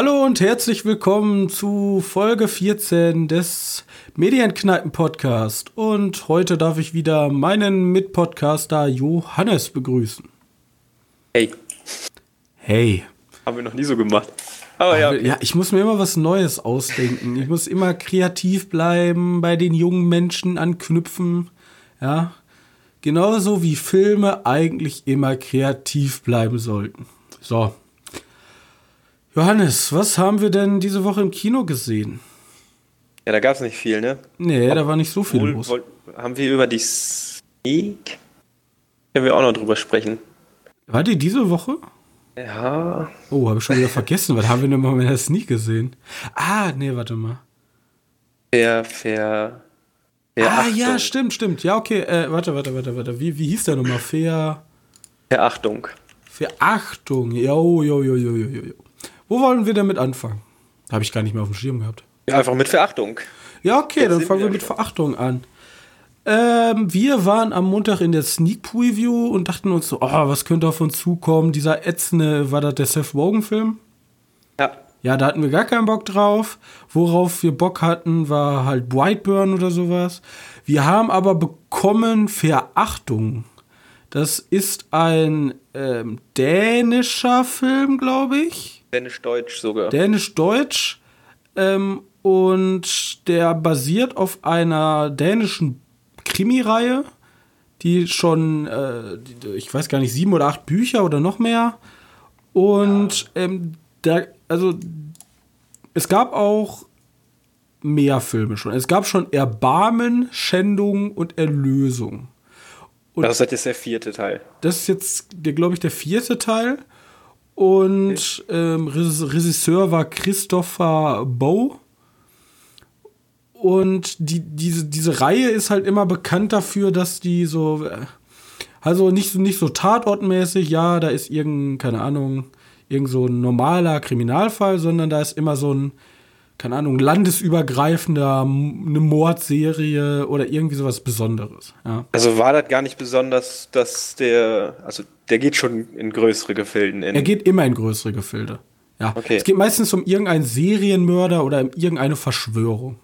Hallo und herzlich willkommen zu Folge 14 des Medienkneipen Podcast. Und heute darf ich wieder meinen Mitpodcaster Johannes begrüßen. Hey. Hey. Haben wir noch nie so gemacht. Aber ja. Ja, ich muss mir immer was Neues ausdenken. Ich muss immer kreativ bleiben, bei den jungen Menschen anknüpfen. Ja. Genauso wie Filme eigentlich immer kreativ bleiben sollten. So, Johannes, was haben wir denn diese Woche im Kino gesehen? Ja, da gab es nicht viel, ne? Nee, Ob, da war nicht so viel los. Wohl, haben wir über die Sneak? Können wir auch noch drüber sprechen. War die diese Woche? Ja. Oh, habe ich schon wieder vergessen. Was haben wir denn mal mit der Sneak gesehen? Ah, nee, warte mal. Fair, fair. fair ah, Achtung. ja, stimmt, stimmt. Ja, okay. Äh, warte, warte, warte, warte. Wie, wie hieß der nochmal? Fair. Verachtung. Verachtung. Jo, jo, jo, jo, jo, jo. Wo wollen wir damit anfangen? Habe ich gar nicht mehr auf dem Schirm gehabt. Ja, einfach mit Verachtung. Ja, okay, Jetzt dann fangen wir mit Verachtung an. Ähm, wir waren am Montag in der Sneak Preview und dachten uns so, oh, was könnte auf uns zukommen? Dieser ätzende, war das der Seth Rogen-Film? Ja. Ja, da hatten wir gar keinen Bock drauf. Worauf wir Bock hatten, war halt Brightburn oder sowas. Wir haben aber bekommen Verachtung. Das ist ein ähm, dänischer Film, glaube ich. Dänisch-Deutsch sogar. Dänisch-Deutsch. Ähm, und der basiert auf einer dänischen Krimireihe, die schon, äh, die, ich weiß gar nicht, sieben oder acht Bücher oder noch mehr. Und ja. ähm, da, also es gab auch mehr Filme schon. Es gab schon Erbarmen, Schändung und Erlösung. Und das ist jetzt der vierte Teil. Das ist jetzt, glaube ich, der vierte Teil. Und ähm, Regisseur war Christopher Bow. Und die, diese, diese Reihe ist halt immer bekannt dafür, dass die so. Äh, also nicht, nicht so tatortmäßig, ja, da ist irgendein, keine Ahnung, irgend so ein normaler Kriminalfall, sondern da ist immer so ein keine Ahnung, landesübergreifender, eine Mordserie oder irgendwie sowas Besonderes. Ja. Also war das gar nicht besonders, dass der, also der geht schon in größere Gefilden. er geht immer in größere Gefilde. Ja. Okay. Es geht meistens um irgendeinen Serienmörder oder um irgendeine Verschwörung.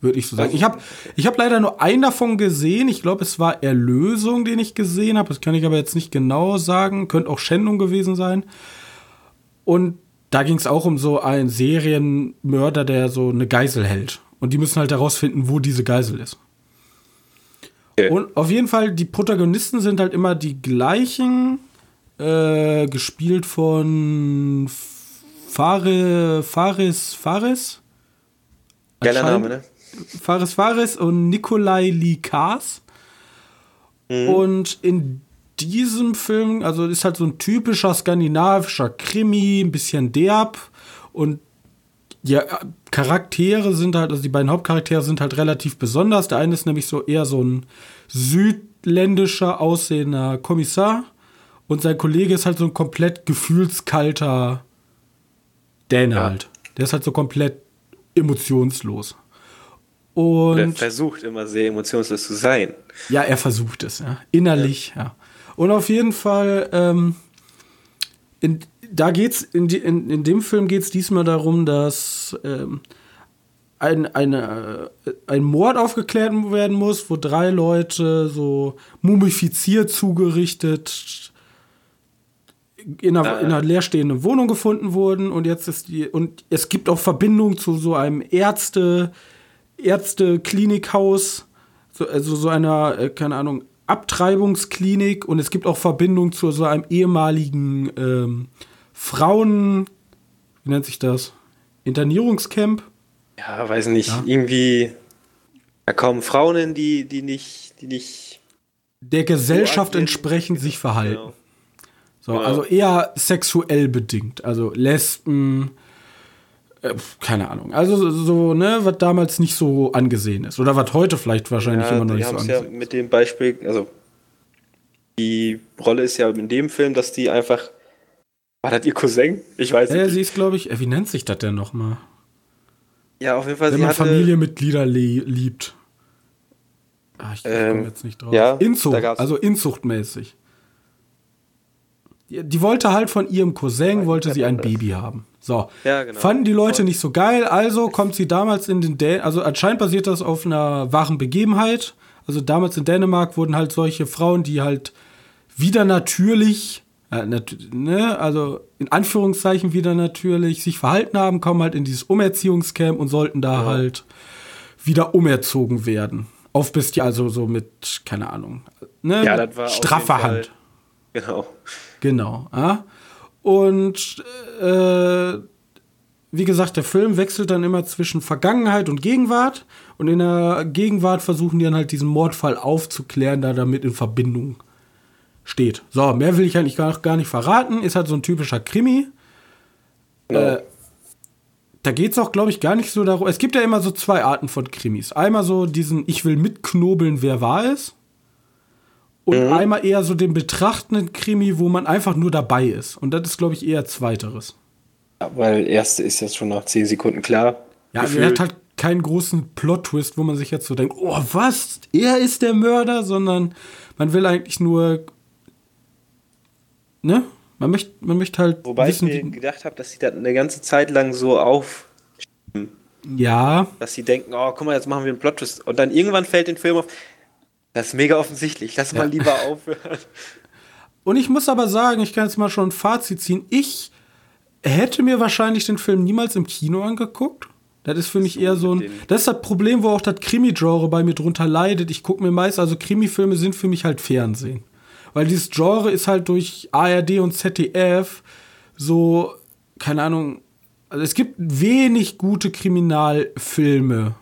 Würde ich so sagen. Ich habe ich hab leider nur einen davon gesehen. Ich glaube, es war Erlösung, den ich gesehen habe. Das kann ich aber jetzt nicht genau sagen. Könnte auch Schändung gewesen sein. Und da ging es auch um so einen Serienmörder, der so eine Geisel hält. Und die müssen halt herausfinden, wo diese Geisel ist. Okay. Und auf jeden Fall, die Protagonisten sind halt immer die gleichen. Äh, gespielt von Fare, Fares Fares. Geiler Name, ne? Fares Fares und Nikolai Likas. Mhm. Und in diesem Film, also ist halt so ein typischer skandinavischer Krimi, ein bisschen derb und ja, Charaktere sind halt, also die beiden Hauptcharaktere sind halt relativ besonders. Der eine ist nämlich so eher so ein südländischer aussehender Kommissar und sein Kollege ist halt so ein komplett gefühlskalter Däne ja. halt. Der ist halt so komplett emotionslos. Und er versucht immer sehr emotionslos zu sein. Ja, er versucht es, ja. Innerlich, ja. ja. Und auf jeden Fall, ähm, in, da geht's, in, in, in dem Film geht es diesmal darum, dass ähm, ein, eine, äh, ein Mord aufgeklärt werden muss, wo drei Leute so mumifiziert zugerichtet in einer, in einer leerstehenden Wohnung gefunden wurden. Und jetzt ist die und es gibt auch Verbindung zu so einem Ärzte Ärzte-Klinikhaus, so, also so einer, äh, keine Ahnung, Abtreibungsklinik und es gibt auch Verbindung zu so einem ehemaligen ähm, Frauen, wie nennt sich das? Internierungscamp? Ja, weiß nicht, ja. irgendwie da kommen Frauen in, die, die nicht, die nicht der Gesellschaft so entsprechend sich verhalten. Genau. So, genau. also eher sexuell bedingt. Also Lesben, äh, keine Ahnung. Also so, ne, was damals nicht so angesehen ist. Oder was heute vielleicht wahrscheinlich ja, immer noch nicht so angesehen ist. ja mit dem Beispiel, also die Rolle ist ja in dem Film, dass die einfach. War das ihr Cousin? Ich weiß ja, nicht. Ja, sie ist, glaube ich, äh, wie nennt sich das denn nochmal? Ja, auf jeden Fall. Wenn man Familienmitglieder liebt. Ah, ich ähm, komme jetzt nicht drauf. Ja, Inzucht, also inzuchtmäßig. Die, wollte halt von ihrem Cousin, wollte sie ein Baby haben. So. Ja, genau. Fanden die Leute nicht so geil, also kommt sie damals in den Dän also anscheinend basiert das auf einer wahren Begebenheit. Also damals in Dänemark wurden halt solche Frauen, die halt wieder natürlich, äh, nat ne, also in Anführungszeichen wieder natürlich sich verhalten haben, kommen halt in dieses Umerziehungscamp und sollten da ja. halt wieder umerzogen werden. Auf bis die also so mit, keine Ahnung, ne, ja, das war straffer Hand. Genau. Genau. Ja? Und äh, wie gesagt, der Film wechselt dann immer zwischen Vergangenheit und Gegenwart. Und in der Gegenwart versuchen die dann halt diesen Mordfall aufzuklären, da damit in Verbindung steht. So, mehr will ich eigentlich gar, gar nicht verraten. Ist halt so ein typischer Krimi. Ja. Äh, da geht es auch, glaube ich, gar nicht so darum. Es gibt ja immer so zwei Arten von Krimis. Einmal so diesen, ich will mitknobeln, wer war es. Und mhm. einmal eher so den betrachtenden Krimi, wo man einfach nur dabei ist. Und das ist, glaube ich, eher zweiteres. Ja, weil erste ist jetzt schon nach zehn Sekunden klar. Ja, also er hat halt keinen großen Plot-Twist, wo man sich jetzt so denkt, oh, was? Er ist der Mörder, sondern man will eigentlich nur. Ne? Man möchte, man möchte halt. Wobei wissen, ich mir gedacht habe, dass sie das eine ganze Zeit lang so auf. Ja. Dass sie denken, oh, guck mal, jetzt machen wir einen Plot-Twist. Und dann irgendwann fällt den Film auf, das ist mega offensichtlich. Lass ja. mal lieber aufhören. Und ich muss aber sagen, ich kann jetzt mal schon ein Fazit ziehen. Ich hätte mir wahrscheinlich den Film niemals im Kino angeguckt. Das ist für mich eher so ein. Das ist das Problem, wo auch das Krimi-Genre bei mir drunter leidet. Ich gucke mir meist, also Krimi-Filme sind für mich halt Fernsehen. Weil dieses Genre ist halt durch ARD und ZDF so, keine Ahnung, also es gibt wenig gute Kriminalfilme,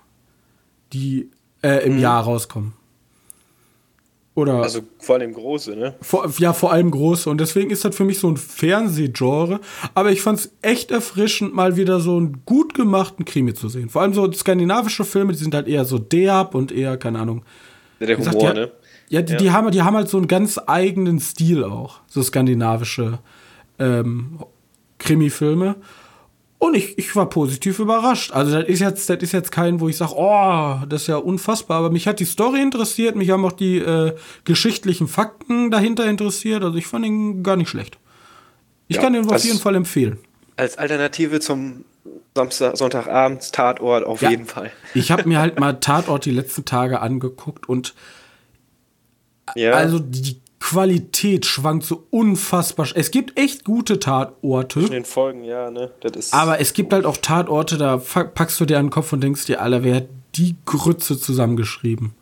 die äh, im mhm. Jahr rauskommen. Oder also vor allem große, ne? Vor, ja, vor allem große. Und deswegen ist das für mich so ein Fernsehgenre. Aber ich fand es echt erfrischend, mal wieder so einen gut gemachten Krimi zu sehen. Vor allem so skandinavische Filme, die sind halt eher so derb und eher, keine Ahnung. Der Humor, gesagt, ne? Ja, die, ja. Die, haben, die haben halt so einen ganz eigenen Stil auch. So skandinavische ähm, Krimi-Filme. Und ich, ich war positiv überrascht. Also, das ist jetzt, das ist jetzt kein, wo ich sage, oh, das ist ja unfassbar. Aber mich hat die Story interessiert, mich haben auch die äh, geschichtlichen Fakten dahinter interessiert. Also, ich fand ihn gar nicht schlecht. Ich ja, kann den auf jeden Fall empfehlen. Als Alternative zum Samstag, Sonntagabends Tatort auf ja, jeden Fall. Ich habe mir halt mal Tatort die letzten Tage angeguckt und ja. also die Qualität schwankt so unfassbar. Es gibt echt gute Tatorte. In den Folgen, ja, ne? aber es gibt halt auch Tatorte, da packst du dir an den Kopf und denkst dir, Alter, wer hat die Grütze zusammengeschrieben?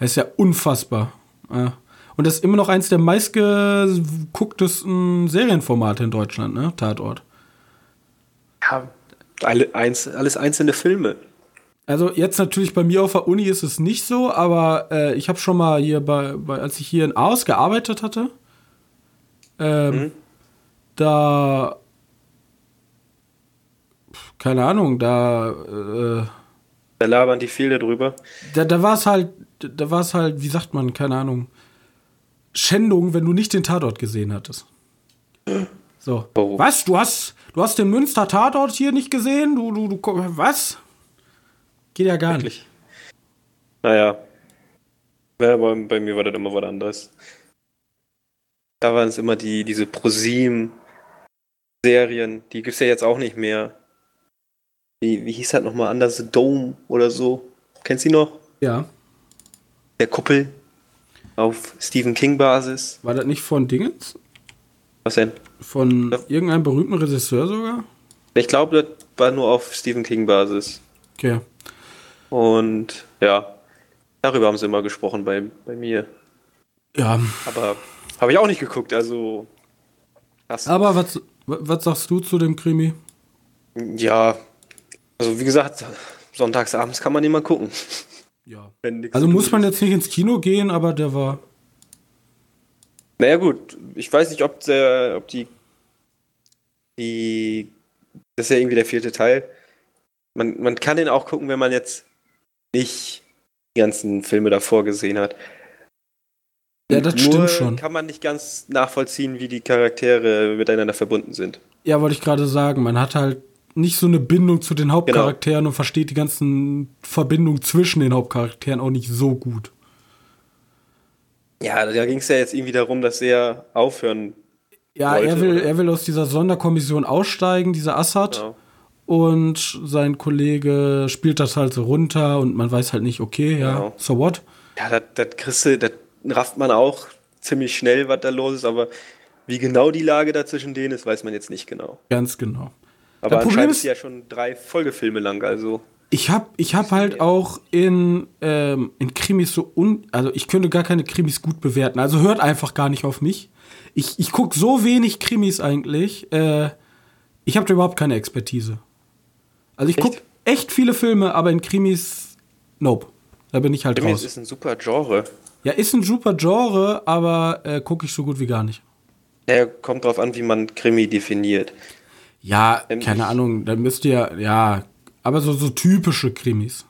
Das ist ja unfassbar. Und das ist immer noch eins der meistgegucktesten Serienformate in Deutschland, ne? Tatort. Ja, alle, eins, alles einzelne Filme. Also jetzt natürlich bei mir auf der Uni ist es nicht so, aber äh, ich habe schon mal hier bei, bei, als ich hier in Aarhus gearbeitet hatte, ähm, mhm. da keine Ahnung, da äh, da labern die viele drüber. Da, da war es halt, da war es halt, wie sagt man, keine Ahnung, Schändung, wenn du nicht den Tatort gesehen hattest. So. Warum? Was? Du hast, du hast den Münster Tatort hier nicht gesehen? Du, du, du, was? Geht ja gar Wirklich? nicht. Naja. Ja, bei, bei mir war das immer was anderes. Da waren es immer die, diese ProSieben-Serien. Die gibt es ja jetzt auch nicht mehr. Wie, wie hieß das nochmal anders? Dome oder so. Kennst du die noch? Ja. Der Kuppel auf Stephen King-Basis. War das nicht von Dingens? Was denn? Von ja. irgendeinem berühmten Regisseur sogar? Ich glaube, das war nur auf Stephen King-Basis. Okay. Und ja, darüber haben sie immer gesprochen bei, bei mir. Ja. Aber habe ich auch nicht geguckt, also. Krass. Aber was, was sagst du zu dem Krimi? Ja, also wie gesagt, sonntagsabends kann man immer gucken. Ja. Also muss man jetzt nicht ins Kino gehen, aber der war. Naja, gut, ich weiß nicht, ob der, ob die, die, das ist ja irgendwie der vierte Teil. Man, man kann den auch gucken, wenn man jetzt nicht die ganzen Filme davor gesehen hat. Ja, das Nur stimmt schon. kann man nicht ganz nachvollziehen, wie die Charaktere miteinander verbunden sind. Ja, wollte ich gerade sagen. Man hat halt nicht so eine Bindung zu den Hauptcharakteren genau. und versteht die ganzen Verbindungen zwischen den Hauptcharakteren auch nicht so gut. Ja, da ging es ja jetzt irgendwie darum, dass er aufhören Ja, Leute, er will, er will aus dieser Sonderkommission aussteigen, dieser Assad. Genau. Und sein Kollege spielt das halt so runter und man weiß halt nicht, okay, ja, genau. so what? Ja, das, kriegst du, das rafft man auch ziemlich schnell, was da los ist, aber wie genau die Lage da zwischen denen ist, weiß man jetzt nicht genau. Ganz genau. Aber das anscheinend ist ja schon drei Folgefilme lang, also. Ich habe ich hab halt auch in, ähm, in Krimis so un. Also, ich könnte gar keine Krimis gut bewerten. Also, hört einfach gar nicht auf mich. Ich, ich gucke so wenig Krimis eigentlich. Äh, ich habe da überhaupt keine Expertise. Also ich gucke echt viele Filme, aber in Krimis, nope. Da bin ich halt Krimis raus. ist ein super Genre. Ja, ist ein super Genre, aber äh, gucke ich so gut wie gar nicht. Ja, kommt drauf an, wie man Krimi definiert. Ja, ähm, keine Ahnung, da müsst ihr, ja, aber so, so typische Krimis.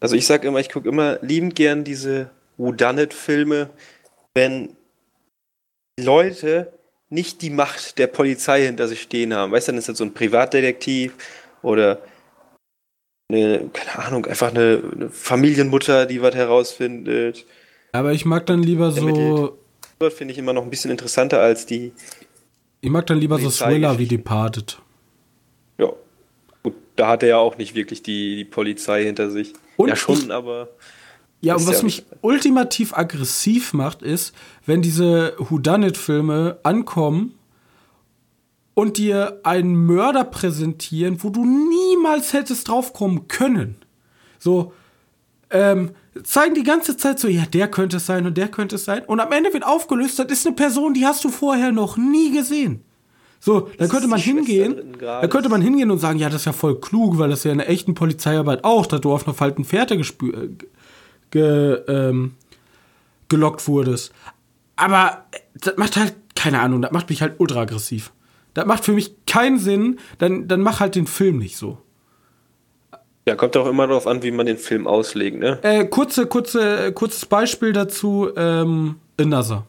Also ich sag immer, ich gucke immer liebend gern diese Whodunit-Filme, wenn Leute nicht die Macht der Polizei hinter sich stehen haben. Weißt du, dann ist das so ein Privatdetektiv oder eine, keine Ahnung, einfach eine, eine Familienmutter, die was herausfindet. Aber ich mag dann lieber so. Finde ich immer noch ein bisschen interessanter als die. Ich mag dann lieber so Thriller wie Departed. Ja. Gut, da hat er ja auch nicht wirklich die, die Polizei hinter sich. Und ja, schon, aber. Ja, und was ja mich ultimativ aggressiv macht, ist, wenn diese Whodunit-Filme ankommen und dir einen Mörder präsentieren, wo du niemals hättest draufkommen können. So, ähm, zeigen die ganze Zeit so, ja, der könnte es sein und der könnte es sein. Und am Ende wird aufgelöst, das ist eine Person, die hast du vorher noch nie gesehen. So, dann könnte man hingehen, dann könnte man hingehen und sagen, ja, das ist ja voll klug, weil das ja in der echten Polizeiarbeit auch, dass du auf einer falschen Fährte äh, ge, ähm, gelockt wurdest. Aber das macht halt, keine Ahnung, das macht mich halt ultra aggressiv. Das macht für mich keinen Sinn, dann, dann mach halt den Film nicht so. Ja, kommt auch immer darauf an, wie man den Film auslegt, ne? Äh, kurze, kurze, kurzes Beispiel dazu, ähm, Another.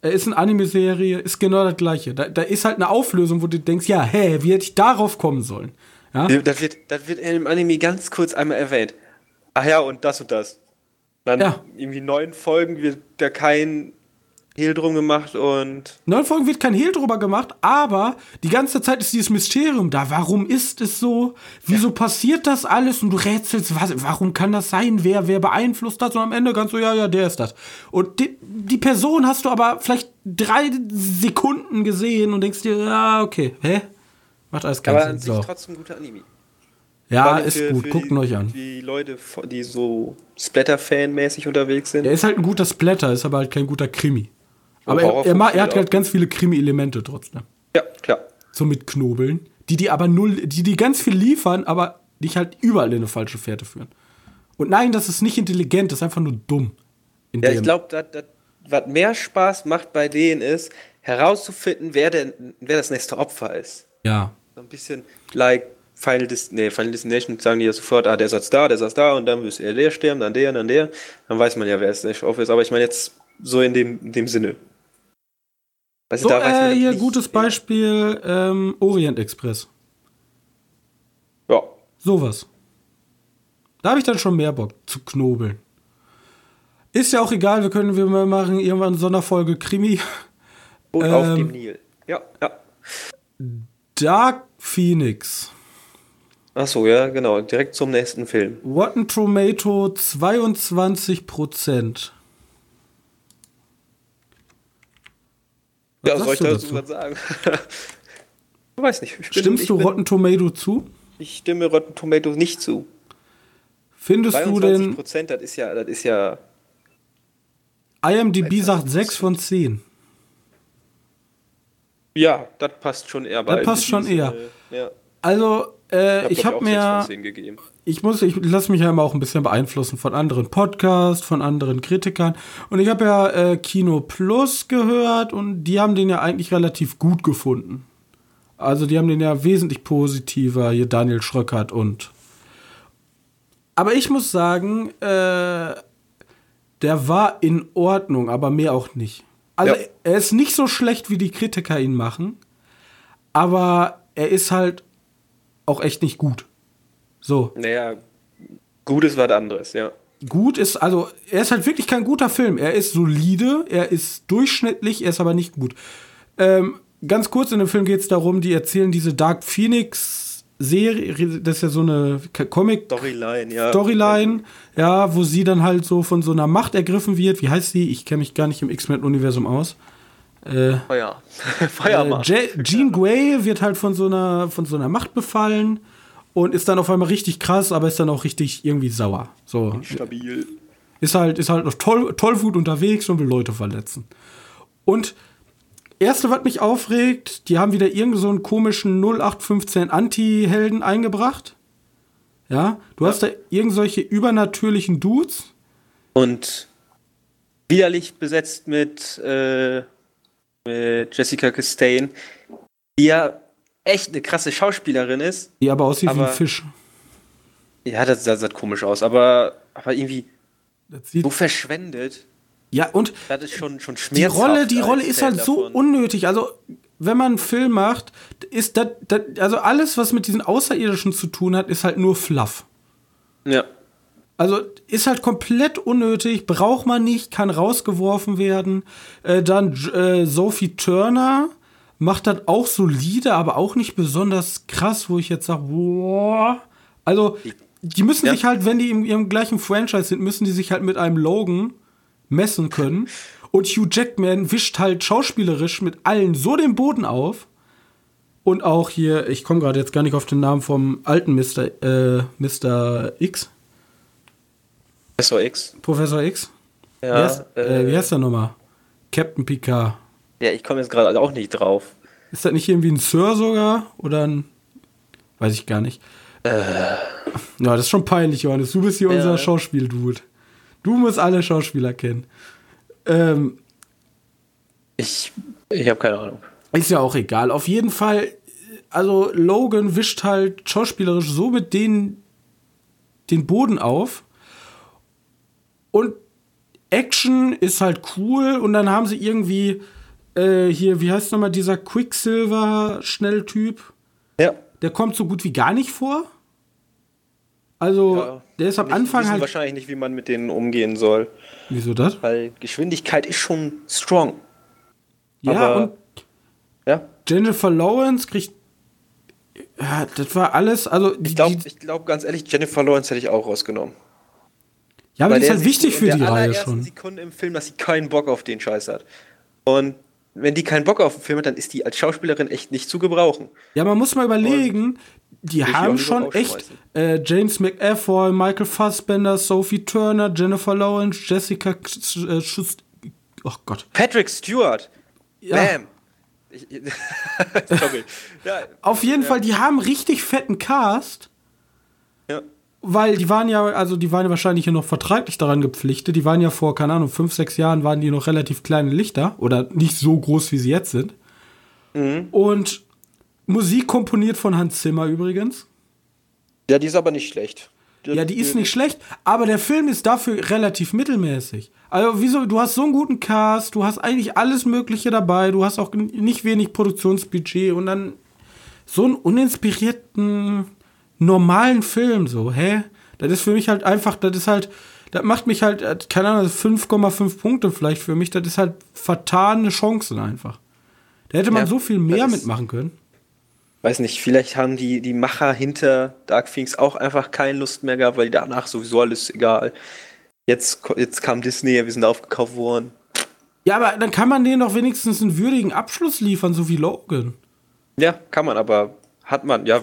Er ist eine Anime-Serie, ist genau das gleiche. Da, da ist halt eine Auflösung, wo du denkst, ja, hä, wie hätte ich darauf kommen sollen? Ja? Das, wird, das wird im Anime ganz kurz einmal erwähnt. Ach ja, und das und das. Dann ja. irgendwie neun Folgen wird da kein Hehl drum gemacht und. Neun Folgen wird kein Hehl drüber gemacht, aber die ganze Zeit ist dieses Mysterium da. Warum ist es so? Wieso ja. passiert das alles? Und du rätselst, was, warum kann das sein? Wer, wer beeinflusst das? Und am Ende kannst du, ja, ja, der ist das. Und die, die Person hast du aber vielleicht drei Sekunden gesehen und denkst dir, ja, okay, hä? Macht alles keinen Aber an sich so. trotzdem guter Anime. Ja, ist für, gut, für guckt euch an. Die Leute, die so Splatter-Fan-mäßig unterwegs sind. Er ist halt ein guter Splatter, ist aber halt kein guter Krimi. Aber er, er, er, hat halt ganz viele Krimi-Elemente trotzdem. Ja, klar. So mit Knobeln. Die die aber null, die die ganz viel liefern, aber dich halt überall in eine falsche Fährte führen. Und nein, das ist nicht intelligent, das ist einfach nur dumm. Ja, ich glaube, was mehr Spaß macht bei denen ist, herauszufinden, wer, denn, wer das nächste Opfer ist. Ja. So ein bisschen like Final, Dis nee, Final Destination sagen die ja sofort, ah, der saß da, der saß da und dann müsste er der sterben, dann der, dann der. Dann weiß man ja, wer das nächste Opfer ist. Aber ich meine jetzt so in dem, in dem Sinne. Also so, äh, hier gutes Beispiel ähm, Orient Express. Ja. Sowas. Da habe ich dann schon mehr Bock zu knobeln. Ist ja auch egal, wir können wir mal machen irgendwann eine Sonderfolge Krimi. Und ähm, auf dem Nil. Ja, ja. Dark Phoenix. Ach so, ja, genau. Direkt zum nächsten Film. Rotten Tomato 22 Prozent. Was ja, soll ich dazu was sagen? ich weiß nicht. Ich bin, Stimmst du bin, Rotten Tomato zu? Ich stimme Rotten Tomato nicht zu. Findest du denn. Prozent, das ist ja, das ist ja. IMDb sagt 6 von 10. Ja, das passt schon eher bei Das passt schon eher. Äh, ja. Also, äh, ich habe hab mir. Ich muss, ich lasse mich ja immer auch ein bisschen beeinflussen von anderen Podcasts, von anderen Kritikern. Und ich habe ja äh, Kino Plus gehört und die haben den ja eigentlich relativ gut gefunden. Also die haben den ja wesentlich positiver, hier Daniel Schröckert und. Aber ich muss sagen, äh, der war in Ordnung, aber mehr auch nicht. Also ja. er ist nicht so schlecht, wie die Kritiker ihn machen, aber er ist halt auch echt nicht gut. So. Naja, gut ist was anderes, ja. Gut ist, also, er ist halt wirklich kein guter Film. Er ist solide, er ist durchschnittlich, er ist aber nicht gut. Ähm, ganz kurz in dem Film geht es darum, die erzählen diese Dark Phoenix Serie, das ist ja so eine Comic Storyline, ja. Storyline, ja, wo sie dann halt so von so einer Macht ergriffen wird. Wie heißt sie? Ich kenne mich gar nicht im X-Men-Universum aus. Äh, Feuer. Feuermacht. Äh, Jean Grey wird halt von so einer von so einer Macht befallen und ist dann auf einmal richtig krass, aber ist dann auch richtig irgendwie sauer. So. Stabil. Ist halt, ist halt auf Toll, Tollwut unterwegs und will Leute verletzen. Und Erste, was mich aufregt, die haben wieder irgend so einen komischen 0815 Anti-Helden eingebracht. Ja, du ja. hast da irgendwelche übernatürlichen Dudes. Und widerlich besetzt mit, äh, mit Jessica Chastain, die ja echt eine krasse Schauspielerin ist. Die aber aussieht aber, wie ein Fisch. Ja, das, das sah komisch aus, aber, aber irgendwie so verschwendet. Ja, und das ist schon, schon die Rolle, die Rolle ist halt so unnötig. Also, wenn man einen Film macht, ist das, das, also alles, was mit diesen Außerirdischen zu tun hat, ist halt nur Fluff. Ja. Also ist halt komplett unnötig, braucht man nicht, kann rausgeworfen werden. Äh, dann äh, Sophie Turner macht das auch solide, aber auch nicht besonders krass, wo ich jetzt sage, boah. Also die müssen ja. sich halt, wenn die im, ihrem gleichen Franchise sind, müssen die sich halt mit einem Logan messen können. Und Hugh Jackman wischt halt schauspielerisch mit allen so den Boden auf. Und auch hier, ich komme gerade jetzt gar nicht auf den Namen vom alten Mr. Äh, Mr. X. Professor X. Professor X. Ja, wie, heißt, äh, äh, wie heißt der nochmal? Captain Picard. Ja, ich komme jetzt gerade auch nicht drauf. Ist das nicht irgendwie ein Sir sogar? Oder ein. Weiß ich gar nicht. Äh. Ja, das ist schon peinlich, Johannes. Du bist hier ja. unser Schauspieldude. Du musst alle Schauspieler kennen. Ähm, ich ich habe keine Ahnung. Ist ja auch egal. Auf jeden Fall, also Logan wischt halt schauspielerisch so mit denen den Boden auf. Und Action ist halt cool. Und dann haben sie irgendwie äh, hier, wie heißt nochmal dieser Quicksilver-Schnelltyp? Ja. Der kommt so gut wie gar nicht vor. Also, ja, der ist am nicht, Anfang halt. wahrscheinlich nicht, wie man mit denen umgehen soll. Wieso das? Weil Geschwindigkeit ist schon strong. Ja, Aber, und ja? Jennifer Lawrence kriegt. Ja, das war alles. Also, ich glaube, glaub, ganz ehrlich, Jennifer Lawrence hätte ich auch rausgenommen. Ja, aber die ist halt wichtig für die Reihe schon. Sekunde im Film, dass sie keinen Bock auf den Scheiß hat. Und wenn die keinen Bock auf den Film hat, dann ist die als Schauspielerin echt nicht zu gebrauchen. Ja, man muss mal überlegen, Und die haben schon echt äh, James McAvoy, Michael Fassbender, Sophie Turner, Jennifer Lawrence, Jessica äh, Schuss, oh Gott. Patrick Stewart. Ja. Bam. Sorry. ja. Auf jeden ja. Fall, die haben richtig fetten Cast. Weil die waren ja, also die waren ja wahrscheinlich noch vertraglich daran gepflichtet. Die waren ja vor, keine Ahnung, fünf, sechs Jahren waren die noch relativ kleine Lichter oder nicht so groß, wie sie jetzt sind. Mhm. Und Musik komponiert von Hans Zimmer übrigens. Ja, die ist aber nicht schlecht. ja, die ist nicht schlecht, aber der Film ist dafür relativ mittelmäßig. Also, wieso, du hast so einen guten Cast, du hast eigentlich alles Mögliche dabei, du hast auch nicht wenig Produktionsbudget und dann so einen uninspirierten, normalen Film, so, hä? Das ist für mich halt einfach, das ist halt, das macht mich halt, äh, keine Ahnung, 5,5 Pfund vielleicht für mich, das ist halt vertane Chancen einfach. Da hätte man ja, so viel mehr mitmachen können weiß nicht, vielleicht haben die, die Macher hinter Dark Phoenix auch einfach keine Lust mehr gehabt, weil danach sowieso alles egal. Jetzt, jetzt kam Disney, wir sind aufgekauft worden. Ja, aber dann kann man denen doch wenigstens einen würdigen Abschluss liefern, so wie Logan. Ja, kann man, aber hat man, ja.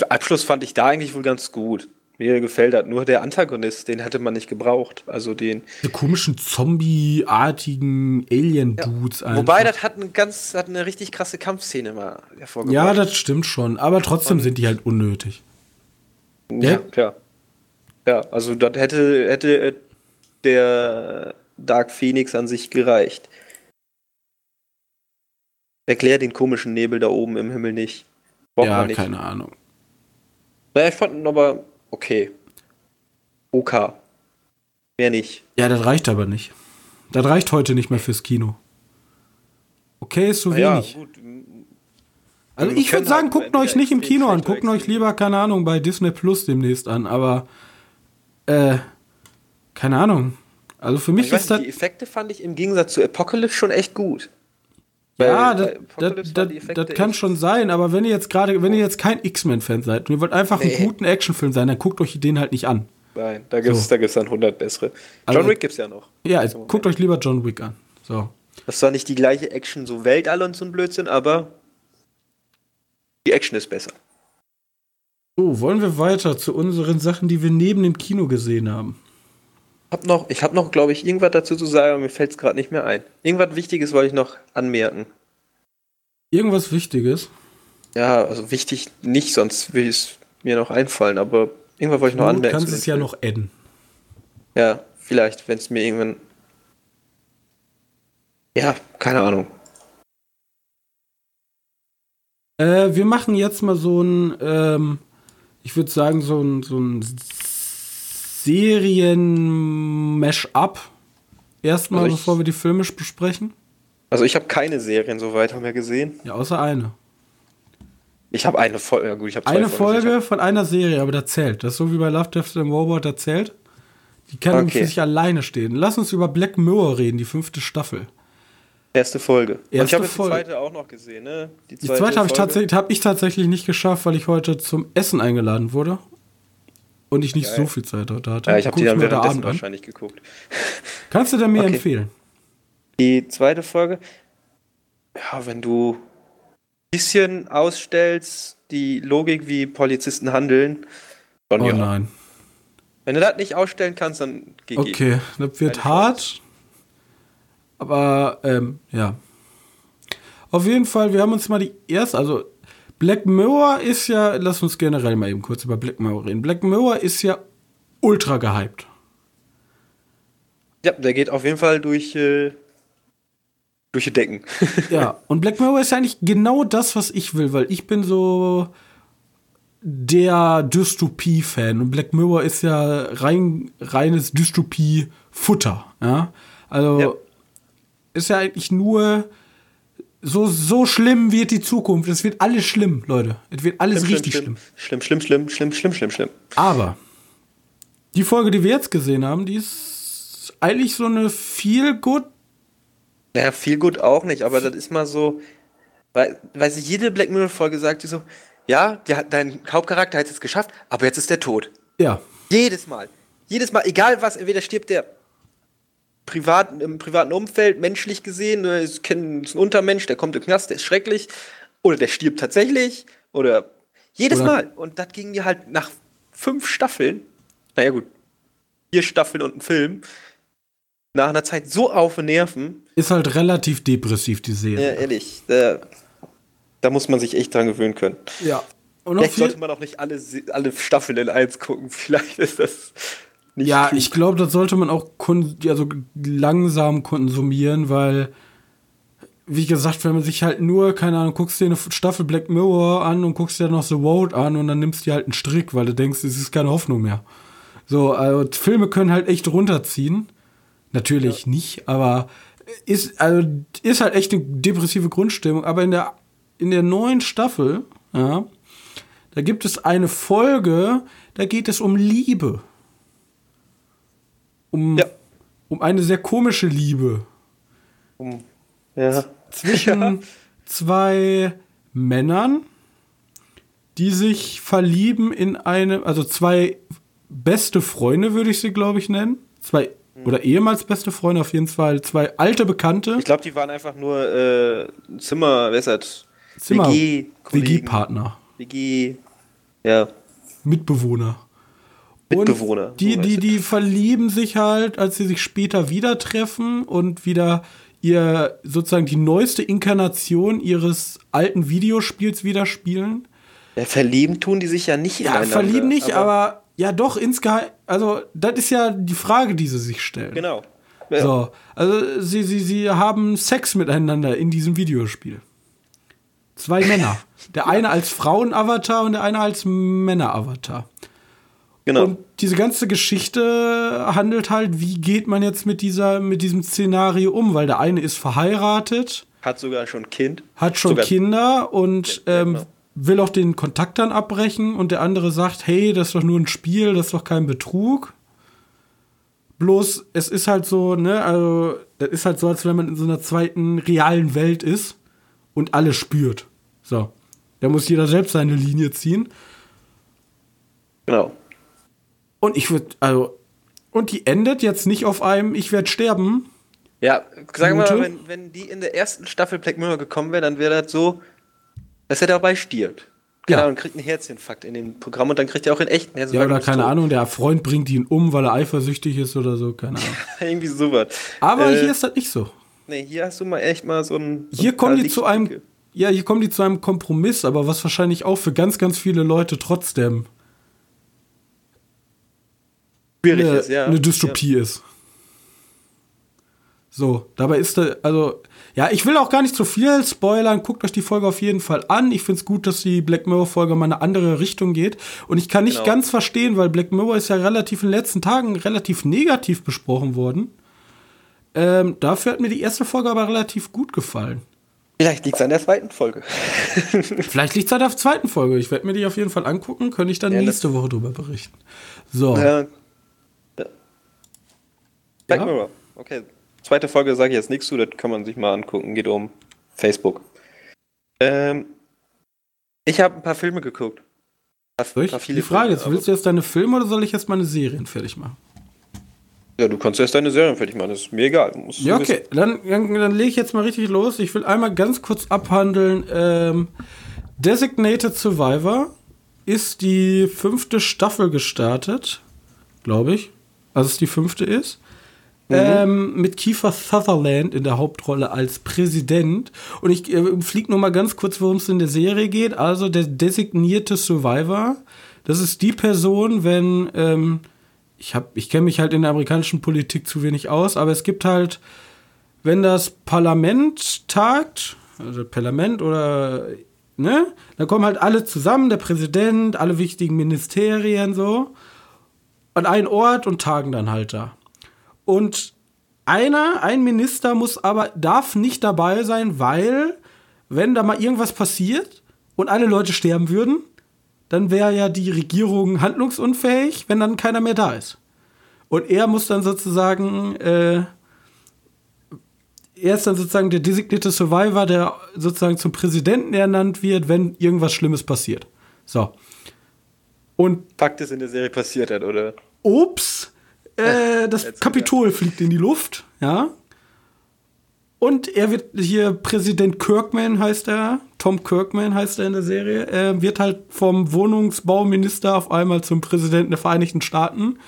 Abschluss fand ich da eigentlich wohl ganz gut. Mir gefällt das. Nur der Antagonist, den hätte man nicht gebraucht. Also den. Die komischen Zombie-artigen Alien-Dudes ja. Wobei, das hat, eine ganz, hat eine richtig krasse Kampfszene mal hervorgebracht. Ja, das stimmt schon. Aber trotzdem Und sind die halt unnötig. Ja, ja. Ja, also das hätte, hätte der Dark Phoenix an sich gereicht. Erklär den komischen Nebel da oben im Himmel nicht. Braucht ja, nicht. keine Ahnung. Naja, ich fand ihn aber okay. OK. Mehr nicht. Ja, das reicht aber nicht. Das reicht heute nicht mehr fürs Kino. Okay ist zu wenig. Ja, gut. Also ich würde sagen, halt guckt euch nicht im Kino an, guckt euch lieber, keine Ahnung, bei Disney Plus demnächst an, aber äh, keine Ahnung. Also für mich ist das. Die Effekte fand ich im Gegensatz zu Apocalypse schon echt gut. Ja, das, das, das, das kann schon sein, aber wenn ihr jetzt gerade, wenn ihr jetzt kein X-Men-Fan seid und ihr wollt einfach nee. einen guten Actionfilm sein, dann guckt euch den halt nicht an. Nein, da gibt es so. dann 100 bessere. John also, Wick gibt es ja noch. Ja, also, guckt euch lieber John Wick an. So. Das zwar nicht die gleiche Action, so Weltall und so ein Blödsinn, aber die Action ist besser. So, wollen wir weiter zu unseren Sachen, die wir neben dem Kino gesehen haben? Hab noch, ich habe noch, glaube ich, irgendwas dazu zu sagen, aber mir fällt es gerade nicht mehr ein. Irgendwas Wichtiges wollte ich noch anmerken. Irgendwas Wichtiges? Ja, also wichtig nicht, sonst will es mir noch einfallen, aber irgendwas wollte ich noch anmerken. Du kannst es ja noch adden. Ja, vielleicht, wenn es mir irgendwann. Ja, keine Ahnung. Äh, wir machen jetzt mal so ein, ähm, ich würde sagen, so ein, so ein Serien-Mash-up. Erstmal, also bevor wir die Filme besprechen. Also ich habe keine Serien so weiter mehr gesehen. Ja, außer eine. Ich habe eine Folge, ja gut, ich habe Eine Folge hab... von einer Serie, aber da zählt. Das ist so wie bei Love, Death and Robot, da zählt. Die kann okay. für sich alleine stehen. Lass uns über Black Mirror reden, die fünfte Staffel. Erste Folge. Erste Und ich habe die zweite auch noch gesehen, ne? Die zweite, zweite habe ich, tatsächlich, hab ich tatsächlich nicht geschafft, weil ich heute zum Essen eingeladen wurde und ich nicht Geil. so viel Zeit heute hatte. Ja, ich habe die dann währenddessen wahrscheinlich geguckt. Kannst du denn mir okay. empfehlen? Die zweite Folge, ja, wenn du ein bisschen ausstellst, die Logik, wie Polizisten handeln, dann oh ja. nein. Wenn du das nicht ausstellen kannst, dann GG. Okay, das wird hart. Aber, ähm, ja. Auf jeden Fall, wir haben uns mal die erste, also Black Mirror ist ja, lass uns generell mal eben kurz über Black Mirror reden. Black Mirror ist ja ultra gehypt. Ja, der geht auf jeden Fall durch, äh, durch die Decken. ja, und Black Mirror ist ja eigentlich genau das, was ich will, weil ich bin so der Dystopie-Fan und Black Mirror ist ja rein, reines Dystopie-Futter. Ja? Also ja. ist ja eigentlich nur so, so schlimm wird die Zukunft. Es wird alles schlimm, Leute. Es wird alles schlimm, richtig schlimm. Schlimm, schlimm, schlimm, schlimm, schlimm, schlimm, schlimm. Aber die Folge, die wir jetzt gesehen haben, die ist eigentlich so eine viel gut. Naja, viel gut auch nicht, aber das ist mal so, weil, weil sich jede Black Mirror-Folge sagt, die so, ja, dein Hauptcharakter hat es geschafft, aber jetzt ist der tot. Ja. Jedes Mal. Jedes Mal, egal was, entweder stirbt der privat, im privaten Umfeld, menschlich gesehen, ne, ist ein Untermensch, der kommt im Knast, der ist schrecklich, oder der stirbt tatsächlich, oder jedes oder Mal. Und das ging mir halt nach fünf Staffeln, naja gut, vier Staffeln und ein Film, nach einer Zeit so auf und Nerven. Ist halt relativ depressiv, die Serie. Ja, ehrlich. Da, da muss man sich echt dran gewöhnen können. Ja. Und Vielleicht sollte man auch nicht alle, alle Staffeln in eins gucken. Vielleicht ist das nicht ja, klug. ich glaube, das sollte man auch also langsam konsumieren, weil, wie gesagt, wenn man sich halt nur, keine Ahnung, guckst dir eine Staffel Black Mirror an und guckst dir noch The Road an und dann nimmst du dir halt einen Strick, weil du denkst, es ist keine Hoffnung mehr. So, also Filme können halt echt runterziehen. Natürlich ja. nicht, aber ist, also, ist halt echt eine depressive Grundstimmung. Aber in der, in der neuen Staffel, ja, da gibt es eine Folge, da geht es um Liebe um, ja. um eine sehr komische Liebe. Um, ja. Zwischen ja. zwei Männern, die sich verlieben in eine, also zwei beste Freunde, würde ich sie, glaube ich, nennen. Zwei mhm. oder ehemals beste Freunde, auf jeden Fall zwei alte Bekannte. Ich glaube, die waren einfach nur äh, Zimmer, wer ist das? Zimmer, WG-Partner. WG, ja. Mitbewohner. Mitbewohner. Und die, die, die verlieben sich halt, als sie sich später wieder treffen und wieder ihr sozusagen die neueste Inkarnation ihres alten Videospiels wieder spielen. Ja, verlieben tun die sich ja nicht Ja, verlieben nicht, aber, aber, ja doch insgeheim. Also, das ist ja die Frage, die sie sich stellen. Genau. Ja. So, also sie, sie, sie haben Sex miteinander in diesem Videospiel. Zwei Männer. Der eine als Frauenavatar und der eine als Männeravatar. Genau. Und diese ganze Geschichte handelt halt, wie geht man jetzt mit dieser, mit diesem Szenario um, weil der eine ist verheiratet. Hat sogar schon ein Kind. Hat schon sogar Kinder und ja, ähm, genau. will auch den Kontakt dann abbrechen und der andere sagt, hey, das ist doch nur ein Spiel, das ist doch kein Betrug. Bloß, es ist halt so, ne, also, das ist halt so, als wenn man in so einer zweiten realen Welt ist. und alle spürt. So. Da muss jeder selbst seine Linie ziehen. Genau. Und ich würde, also, und die endet jetzt nicht auf einem Ich werde sterben. Ja, sagen wir mal, wenn, wenn die in der ersten Staffel Black Mirror gekommen wäre, dann wäre das so, dass er dabei stirbt. Genau, ja. und kriegt einen Herzinfarkt in dem Programm und dann kriegt er auch einen echten Herzinfarkt. Ja, oder keine Ahnung, der Freund bringt ihn um, weil er eifersüchtig ist oder so, keine Ahnung. Irgendwie sowas. Aber äh, hier ist das nicht so. Nee, hier hast du mal echt mal so ein. So hier ein kommen die zu einem. Ja, hier kommen die zu einem Kompromiss, aber was wahrscheinlich auch für ganz, ganz viele Leute trotzdem schwierig eine, ist, ja. eine Dystopie ja. ist. So, dabei ist da, also, ja, ich will auch gar nicht zu viel spoilern. Guckt euch die Folge auf jeden Fall an. Ich finde es gut, dass die Black Mirror-Folge mal eine andere Richtung geht. Und ich kann nicht genau. ganz verstehen, weil Black Mirror ist ja relativ in den letzten Tagen relativ negativ besprochen worden. Ähm, dafür hat mir die erste Folge aber relativ gut gefallen. Vielleicht liegt es an der zweiten Folge. Vielleicht liegt es an der zweiten Folge. Ich werde mir die auf jeden Fall angucken, könnte ich dann ja, nächste Woche drüber berichten. So. Ja. Black ja. Mirror, okay zweite Folge sage ich jetzt nichts zu, das kann man sich mal angucken. Geht um Facebook. Ähm, ich habe ein paar Filme geguckt. Paar, paar die Frage ist, willst du jetzt deine Filme oder soll ich jetzt meine Serien fertig machen? Ja, du kannst erst deine Serien fertig machen, das ist mir egal. ja, okay, dann, dann, dann lege ich jetzt mal richtig los. Ich will einmal ganz kurz abhandeln. Ähm, Designated Survivor ist die fünfte Staffel gestartet, glaube ich. Also es die fünfte ist. Mhm. Ähm, mit Kiefer Sutherland in der Hauptrolle als Präsident. Und ich äh, fliege nur mal ganz kurz, worum es in der Serie geht. Also der designierte Survivor, das ist die Person, wenn ähm, ich habe, ich kenne mich halt in der amerikanischen Politik zu wenig aus, aber es gibt halt, wenn das Parlament tagt, also Parlament oder ne, da kommen halt alle zusammen, der Präsident, alle wichtigen Ministerien so an einen Ort und tagen dann halt da. Und einer, ein Minister muss aber, darf nicht dabei sein, weil, wenn da mal irgendwas passiert und alle Leute sterben würden, dann wäre ja die Regierung handlungsunfähig, wenn dann keiner mehr da ist. Und er muss dann sozusagen, äh, er ist dann sozusagen der designierte Survivor, der sozusagen zum Präsidenten ernannt wird, wenn irgendwas Schlimmes passiert. So. Und. Fakt ist in der Serie passiert hat, oder? Ups! Äh, das Kapitol fliegt in die Luft, ja. Und er wird hier Präsident Kirkman heißt er, Tom Kirkman heißt er in der Serie, er wird halt vom Wohnungsbauminister auf einmal zum Präsidenten der Vereinigten Staaten.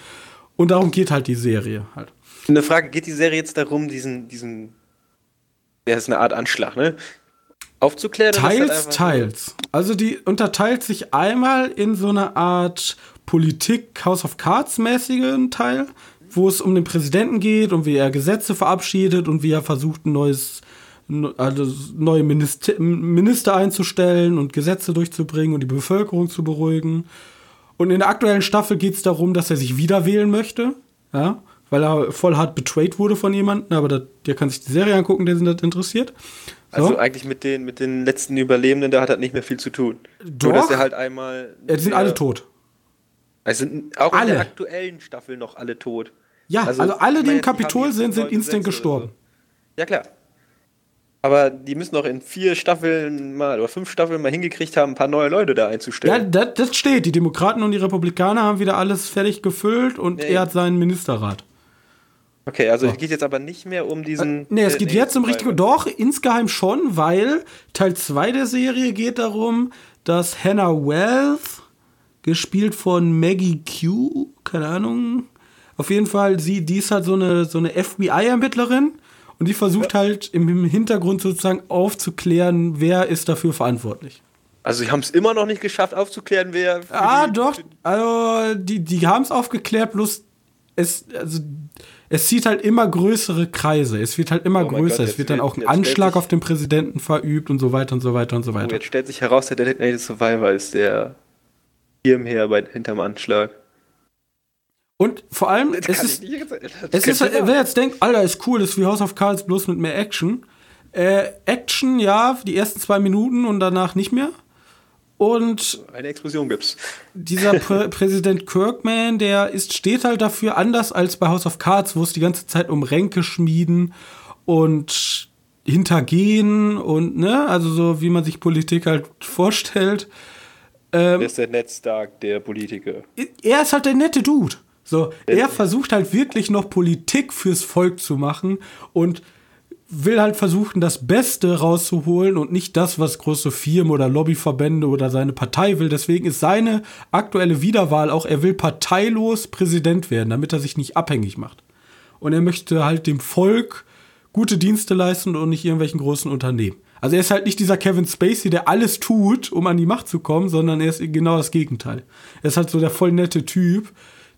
Und darum geht halt die Serie halt. Eine Frage, geht die Serie jetzt darum, diesen, diesen, ja, ist eine Art Anschlag, ne? Aufzuklären? Teils, teils. Also die unterteilt sich einmal in so eine Art Politik House of Cards mäßigen Teil, wo es um den Präsidenten geht und wie er Gesetze verabschiedet und wie er versucht, ein neues also neue Minister, Minister einzustellen und Gesetze durchzubringen und die Bevölkerung zu beruhigen. Und in der aktuellen Staffel geht es darum, dass er sich wieder wählen möchte, ja, weil er voll hart betrayed wurde von jemandem, aber das, der kann sich die Serie angucken, der das interessiert. So. Also eigentlich mit den, mit den letzten Überlebenden, da hat er nicht mehr viel zu tun. Doch. Nur, dass er halt einmal. Ja, die sind alle tot. Also sind auch alle. in der aktuellen Staffel noch alle tot. Ja, also, also alle, die im Kapitol sind, sind instant gestorben. So. Ja, klar. Aber die müssen noch in vier Staffeln mal oder fünf Staffeln mal hingekriegt haben, ein paar neue Leute da einzustellen. Ja, das, das steht. Die Demokraten und die Republikaner haben wieder alles fertig gefüllt und nee. er hat seinen Ministerrat. Okay, also so. es geht jetzt aber nicht mehr um diesen. Äh, nee, es geht jetzt um richtigen. Doch, insgeheim schon, weil Teil 2 der Serie geht darum, dass Hannah Wells gespielt von Maggie Q, keine Ahnung. Auf jeden Fall, sie, die ist halt so eine, so eine FBI-Ermittlerin und die versucht ja. halt im Hintergrund sozusagen aufzuklären, wer ist dafür verantwortlich. Also sie haben es immer noch nicht geschafft aufzuklären, wer. Ah, doch. Also die, die haben es aufgeklärt, bloß es, also, es zieht halt immer größere Kreise. Es wird halt immer oh größer. Gott, es wird dann auch ein Anschlag auf den Präsidenten verübt und so weiter und so weiter und so weiter. Oh, jetzt stellt sich heraus, der Designated Survivor ist der Schirmherr bei, hinterm Anschlag. Und vor allem, das es ist, es ist halt, wer jetzt denkt, Alter, ist cool, das ist wie House of Cards, bloß mit mehr Action. Äh, Action, ja, die ersten zwei Minuten und danach nicht mehr. Und eine Explosion gibt's. Dieser Prä Präsident Kirkman, der ist, steht halt dafür anders als bei House of Cards, wo es die ganze Zeit um Ränke schmieden und hintergehen und, ne, also so, wie man sich Politik halt vorstellt. Ähm, ist der Ned Stark, der Politiker. Er ist halt der nette Dude. So, er versucht halt wirklich noch Politik fürs Volk zu machen und will halt versuchen, das Beste rauszuholen und nicht das, was große Firmen oder Lobbyverbände oder seine Partei will. Deswegen ist seine aktuelle Wiederwahl auch, er will parteilos Präsident werden, damit er sich nicht abhängig macht. Und er möchte halt dem Volk gute Dienste leisten und nicht irgendwelchen großen Unternehmen. Also er ist halt nicht dieser Kevin Spacey, der alles tut, um an die Macht zu kommen, sondern er ist genau das Gegenteil. Er ist halt so der voll nette Typ,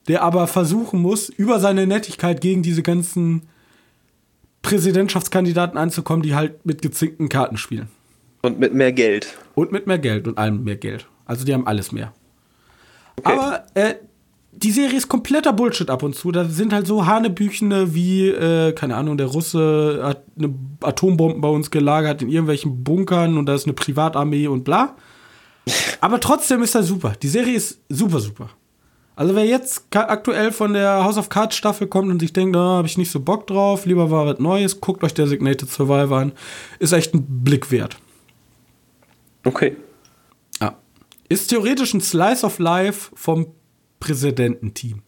der aber versuchen muss, über seine Nettigkeit gegen diese ganzen Präsidentschaftskandidaten anzukommen, die halt mit gezinkten Karten spielen. Und mit mehr Geld. Und mit mehr Geld und allem mehr Geld. Also die haben alles mehr. Okay. Aber äh, die Serie ist kompletter Bullshit ab und zu. Da sind halt so Hanebüchene wie, äh, keine Ahnung, der Russe hat eine Atombomben bei uns gelagert in irgendwelchen Bunkern und da ist eine Privatarmee und bla. Aber trotzdem ist das super. Die Serie ist super, super. Also wer jetzt aktuell von der House of Cards Staffel kommt und sich denkt, da oh, habe ich nicht so Bock drauf, lieber war was Neues, guckt euch Designated Survivor an. Ist echt ein Blick wert. Okay. Ja. Ist theoretisch ein Slice of Life vom Präsidententeam.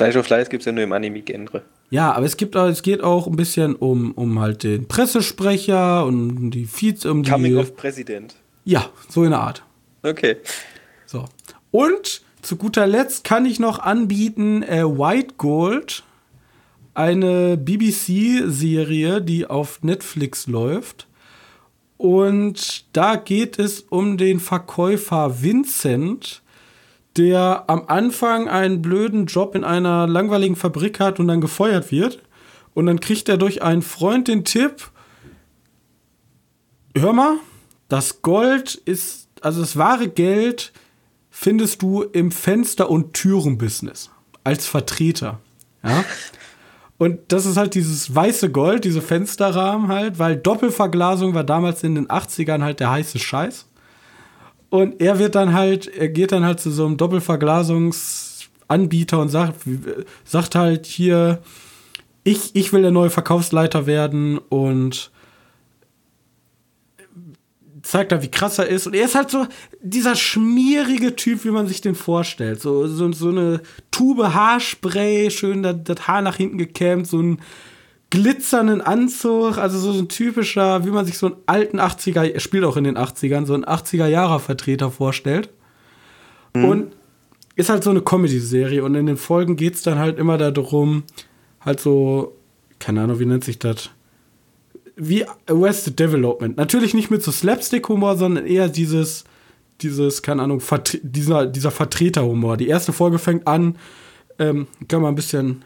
Slice of Life gibt es ja nur im Anime-Genre. Ja, aber es gibt es geht auch ein bisschen um, um halt den Pressesprecher und um die Feeds, um die. Coming of President. Ja, so in der Art. Okay. So. Und zu guter Letzt kann ich noch anbieten äh, White Gold, eine BBC-Serie, die auf Netflix läuft. Und da geht es um den Verkäufer Vincent, der am Anfang einen blöden Job in einer langweiligen Fabrik hat und dann gefeuert wird. Und dann kriegt er durch einen Freund den Tipp, hör mal, das Gold ist, also das wahre Geld findest du im Fenster- und Türenbusiness als Vertreter. Ja. Und das ist halt dieses weiße Gold, diese Fensterrahmen halt, weil Doppelverglasung war damals in den 80ern halt der heiße Scheiß. Und er wird dann halt, er geht dann halt zu so einem Doppelverglasungsanbieter und sagt, sagt halt hier, ich, ich will der neue Verkaufsleiter werden und zeigt da, wie krass er ist. Und er ist halt so dieser schmierige Typ, wie man sich den vorstellt. So, so, so eine Tube Haarspray, schön das, das Haar nach hinten gekämmt, so ein glitzernden Anzug, also so ein typischer, wie man sich so einen alten 80er, er spielt auch in den 80ern, so ein 80er-Jahre-Vertreter vorstellt. Mhm. Und ist halt so eine Comedy-Serie und in den Folgen geht es dann halt immer darum, halt so, keine Ahnung, wie nennt sich das? wie Arrested Development. Natürlich nicht mit so Slapstick-Humor, sondern eher dieses, dieses, keine Ahnung, Vertre dieser, dieser Vertreter-Humor. Die erste Folge fängt an, ähm, kann man ein bisschen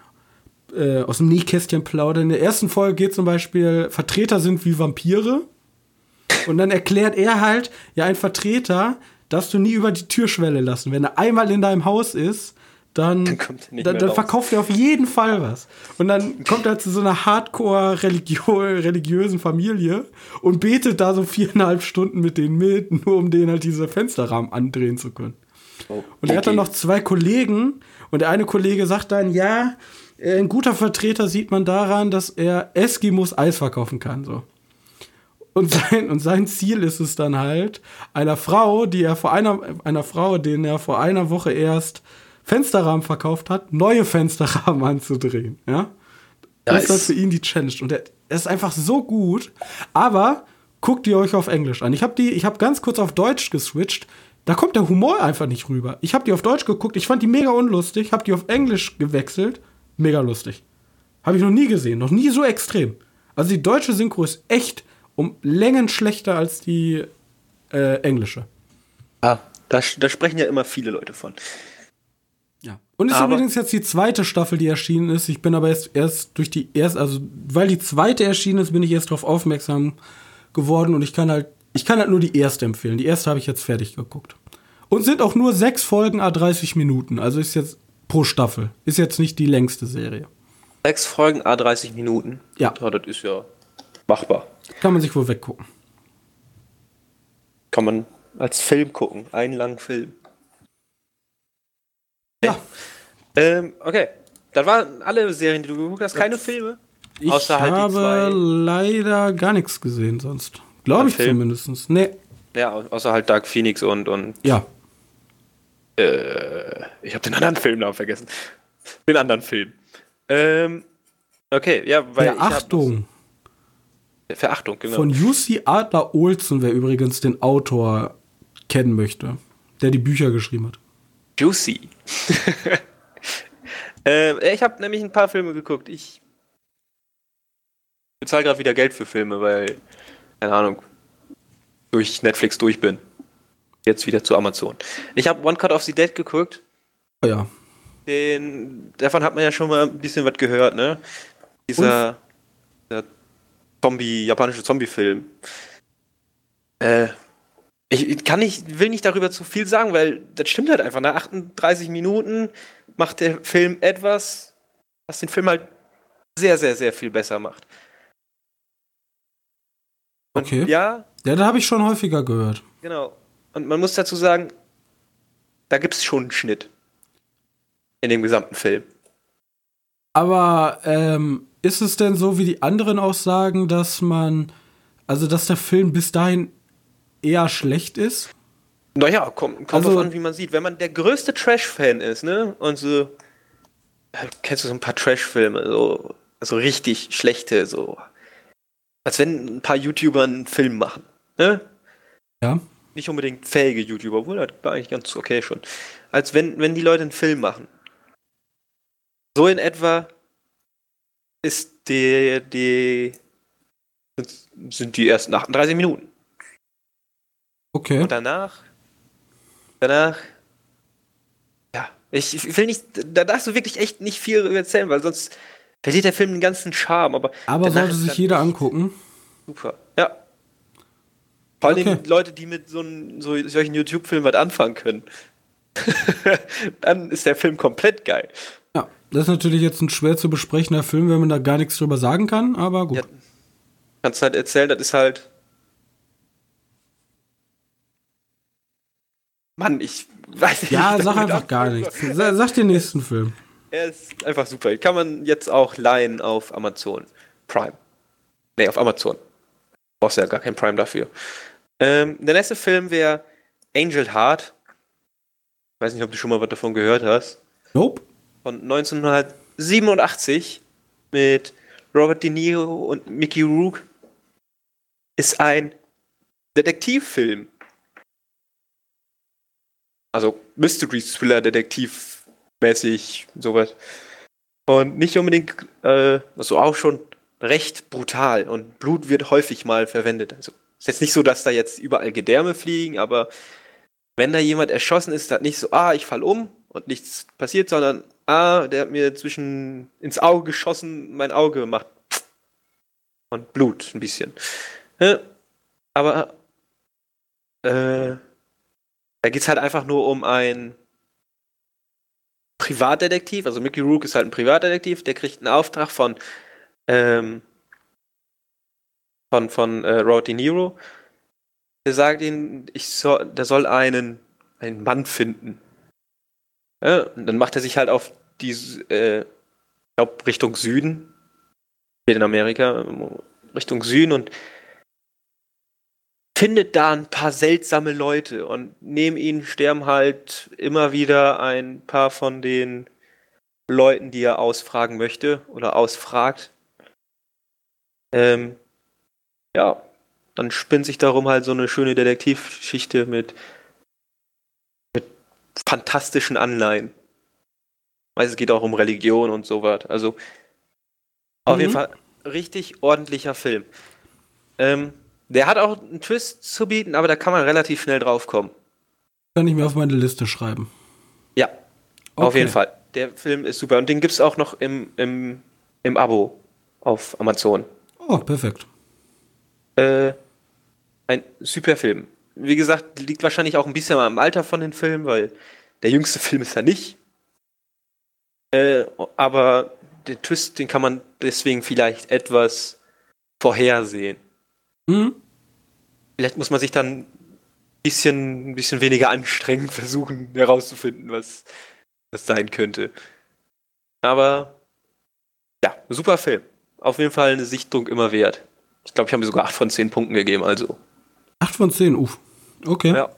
äh, aus dem Nähkästchen plaudern. In der ersten Folge geht zum Beispiel, Vertreter sind wie Vampire. Und dann erklärt er halt, ja, ein Vertreter darfst du nie über die Türschwelle lassen. Wenn er einmal in deinem Haus ist, dann, dann, dann, dann verkauft er auf jeden Fall was. Und dann kommt er zu so einer hardcore-religiösen Familie und betet da so viereinhalb Stunden mit denen mit, nur um denen halt diese Fensterrahmen andrehen zu können. Oh, und er hat dann noch zwei Kollegen und der eine Kollege sagt dann, ja, ein guter Vertreter sieht man daran, dass er Eskimos Eis verkaufen kann, so. Und sein, und sein Ziel ist es dann halt, einer Frau, die er vor einer, einer Frau, den er vor einer Woche erst Fensterrahmen verkauft hat, neue Fensterrahmen anzudrehen. Ja? Das ist das für ihn die Challenge. Und er, er ist einfach so gut. Aber guckt ihr euch auf Englisch an. Ich habe die, ich habe ganz kurz auf Deutsch geswitcht. Da kommt der Humor einfach nicht rüber. Ich habe die auf Deutsch geguckt, ich fand die mega unlustig, habe die auf Englisch gewechselt, mega lustig. Habe ich noch nie gesehen, noch nie so extrem. Also die deutsche Synchro ist echt um Längen schlechter als die äh, englische. Ah, da, da sprechen ja immer viele Leute von. Ja. Und ist aber übrigens jetzt die zweite Staffel, die erschienen ist. Ich bin aber erst, erst durch die erste, also weil die zweite erschienen ist, bin ich erst darauf aufmerksam geworden und ich kann halt, ich kann halt nur die erste empfehlen. Die erste habe ich jetzt fertig geguckt. Und sind auch nur sechs Folgen a 30 Minuten. Also ist jetzt pro Staffel. Ist jetzt nicht die längste Serie. Sechs Folgen a 30 Minuten? Ja. ja. Das ist ja machbar. Kann man sich wohl weggucken. Kann man als Film gucken. Einen langen Film. Ja. Ähm, okay. Das waren alle Serien, die du geguckt hast, keine Filme? Ich Außer halt habe leider gar nichts gesehen sonst. Glaube ich Film. zumindest. Nee. Ja, außer halt Dark Phoenix und. und ja. Äh, ich habe den anderen Filmnamen vergessen. Den anderen Film. Ähm, okay, ja, weil. Verachtung. Verachtung, genau. Von UC Adler Olsen, wer übrigens den Autor kennen möchte, der die Bücher geschrieben hat. Juicy. äh, ich habe nämlich ein paar Filme geguckt. Ich bezahle gerade wieder Geld für Filme, weil, keine Ahnung, durch Netflix durch bin. Jetzt wieder zu Amazon. Ich habe One Cut of the Dead geguckt. Oh ja. Den, davon hat man ja schon mal ein bisschen was gehört, ne? Dieser, Zombie, japanische Zombie-Film. Äh, ich kann nicht, will nicht darüber zu viel sagen, weil das stimmt halt einfach. Nach 38 Minuten macht der Film etwas, was den Film halt sehr, sehr, sehr viel besser macht. Und okay. Ja. Ja, da habe ich schon häufiger gehört. Genau. Und man muss dazu sagen, da gibt es schon einen Schnitt. In dem gesamten Film. Aber ähm, ist es denn so, wie die anderen auch sagen, dass man, also dass der Film bis dahin eher schlecht ist? Naja, kommt, kommt also, drauf an, wie man sieht. Wenn man der größte Trash-Fan ist, ne, und so, kennst du so ein paar Trash-Filme, so, also richtig schlechte, so, als wenn ein paar YouTuber einen Film machen, ne? Ja. Nicht unbedingt fähige YouTuber, obwohl das war eigentlich ganz okay schon. Als wenn, wenn die Leute einen Film machen. So in etwa ist die, die sind die ersten 38 Minuten. Okay. Und danach, danach, ja, ich, ich will nicht, da darfst du wirklich echt nicht viel erzählen, weil sonst verliert der Film den ganzen Charme. Aber, aber sollte sich jeder angucken. Super. Vor allem okay. Leute, die mit so, so solchen YouTube-Filmen was anfangen können. Dann ist der Film komplett geil. Ja, das ist natürlich jetzt ein schwer zu besprechender Film, wenn man da gar nichts drüber sagen kann, aber gut. Ja, kannst halt erzählen, das ist halt. Mann, ich weiß nicht. Ja, sag einfach gar nichts. Sag den nächsten Film. Er ist einfach super. Kann man jetzt auch leihen auf Amazon Prime. Nee, auf Amazon. Brauchst ja gar kein Prime dafür. Ähm, der nächste Film wäre Angel Heart. Ich weiß nicht, ob du schon mal was davon gehört hast. Nope von 1987 mit Robert De Niro und Mickey Rourke ist ein Detektivfilm. Also Mystery Thriller, Detektiv mäßig, sowas. Und nicht unbedingt, äh, also auch schon recht brutal und Blut wird häufig mal verwendet. Also ist jetzt nicht so, dass da jetzt überall Gedärme fliegen, aber wenn da jemand erschossen ist, dann nicht so, ah, ich fall um und nichts passiert, sondern ah, der hat mir zwischen ins Auge geschossen, mein Auge macht und Blut ein bisschen. Aber äh, da geht es halt einfach nur um ein Privatdetektiv, also Mickey Rook ist halt ein Privatdetektiv, der kriegt einen Auftrag von ähm, von, von äh, Robert De Niro. Der sagt ihm, ich soll, der soll einen, einen Mann finden. Ja, und dann macht er sich halt auf die, äh, ich glaube, Richtung Süden, in Amerika, Richtung Süden und findet da ein paar seltsame Leute und neben ihnen sterben halt immer wieder ein paar von den Leuten, die er ausfragen möchte oder ausfragt. Ähm, ja, dann spinnt sich darum halt so eine schöne Detektivgeschichte mit, mit fantastischen Anleihen. Weiß, es geht auch um Religion und sowas. Also auf mhm. jeden Fall richtig ordentlicher Film. Ähm, der hat auch einen Twist zu bieten, aber da kann man relativ schnell drauf kommen. Kann ich mir auf meine Liste schreiben. Ja, okay. auf jeden Fall. Der Film ist super. Und den gibt es auch noch im, im, im Abo auf Amazon. Oh, perfekt. Äh, ein super Film. Wie gesagt, liegt wahrscheinlich auch ein bisschen am Alter von den Filmen, weil der jüngste Film ist er nicht. Äh, aber den Twist, den kann man deswegen vielleicht etwas vorhersehen. Mhm. Vielleicht muss man sich dann ein bisschen, ein bisschen weniger anstrengen, versuchen herauszufinden, was das sein könnte. Aber ja, super Film. auf jeden Fall eine Sichtung immer wert. Ich glaube, ich habe mir sogar 8 von 10 Punkten gegeben, also. 8 von 10, uff. Okay. Ja.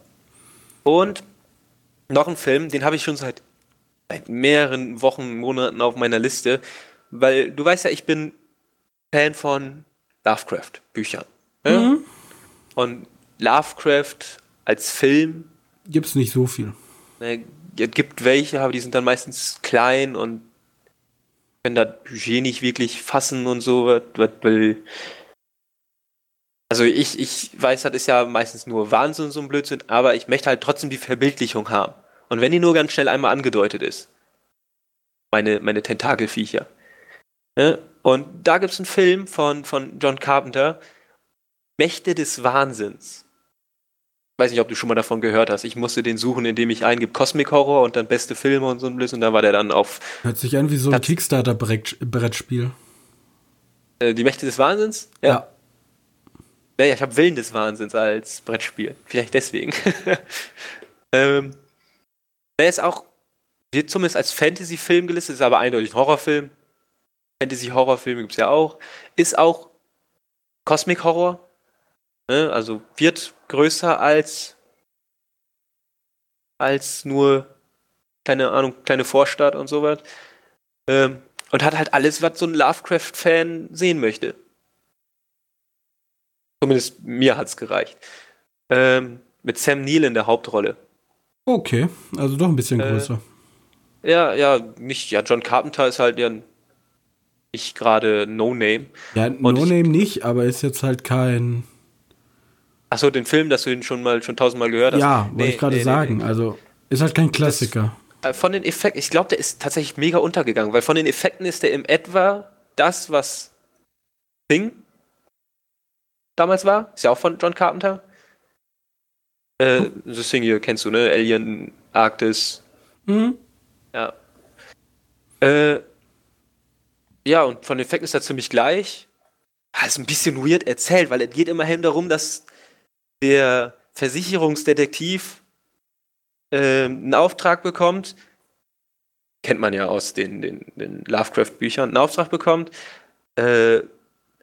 Und noch ein Film, den habe ich schon seit, seit mehreren Wochen, Monaten auf meiner Liste, weil du weißt ja, ich bin Fan von Lovecraft-Büchern. Ja? Mhm. Und Lovecraft als Film. Gibt es nicht so viel. Ne, es gibt welche, aber die sind dann meistens klein und können das Budget nicht wirklich fassen und so, weil. Also ich, ich weiß, das ist ja meistens nur Wahnsinn, so ein Blödsinn, aber ich möchte halt trotzdem die Verbildlichung haben. Und wenn die nur ganz schnell einmal angedeutet ist. Meine, meine Tentakelviecher. Ja? Und da gibt es einen Film von, von John Carpenter, Mächte des Wahnsinns. Weiß nicht, ob du schon mal davon gehört hast. Ich musste den suchen, indem ich eingib Cosmic Horror und dann beste Filme und so ein Blödsinn. Und da war der dann auf. Hört sich an wie so ein Kickstarter-Brettspiel. Äh, die Mächte des Wahnsinns? Ja. ja. Ja, ich habe Willen des Wahnsinns als Brettspiel. Vielleicht deswegen. ähm, der ist auch, wird zumindest als Fantasy-Film gelistet, ist aber eindeutig ein Horrorfilm. Fantasy-Horrorfilme gibt es ja auch. Ist auch Cosmic Horror. Ne? Also wird größer als, als nur, keine Ahnung, kleine Vorstadt und sowas. Ähm, und hat halt alles, was so ein Lovecraft-Fan sehen möchte. Zumindest mir hat es gereicht. Ähm, mit Sam Neill in der Hauptrolle. Okay, also doch ein bisschen äh, größer. Ja, ja, nicht, ja, John Carpenter ist halt ja nicht gerade No-Name. Ja, No-Name nicht, aber ist jetzt halt kein. Achso, den Film, dass du ihn schon mal schon tausendmal gehört hast. Ja, wollte nee, ich gerade nee, sagen. Nee, also ist halt kein Klassiker. Das, äh, von den Effekten, ich glaube, der ist tatsächlich mega untergegangen, weil von den Effekten ist der im etwa das, was Thing damals war. Ist ja auch von John Carpenter. Äh, The Thing hier kennst du, ne? Alien, Arktis. Mhm. Ja. Äh, ja, und von den Effekten ist er ziemlich gleich. Das ist ein bisschen weird erzählt, weil es geht immerhin darum, dass der Versicherungsdetektiv äh, einen Auftrag bekommt, kennt man ja aus den, den, den Lovecraft-Büchern, einen Auftrag bekommt, äh,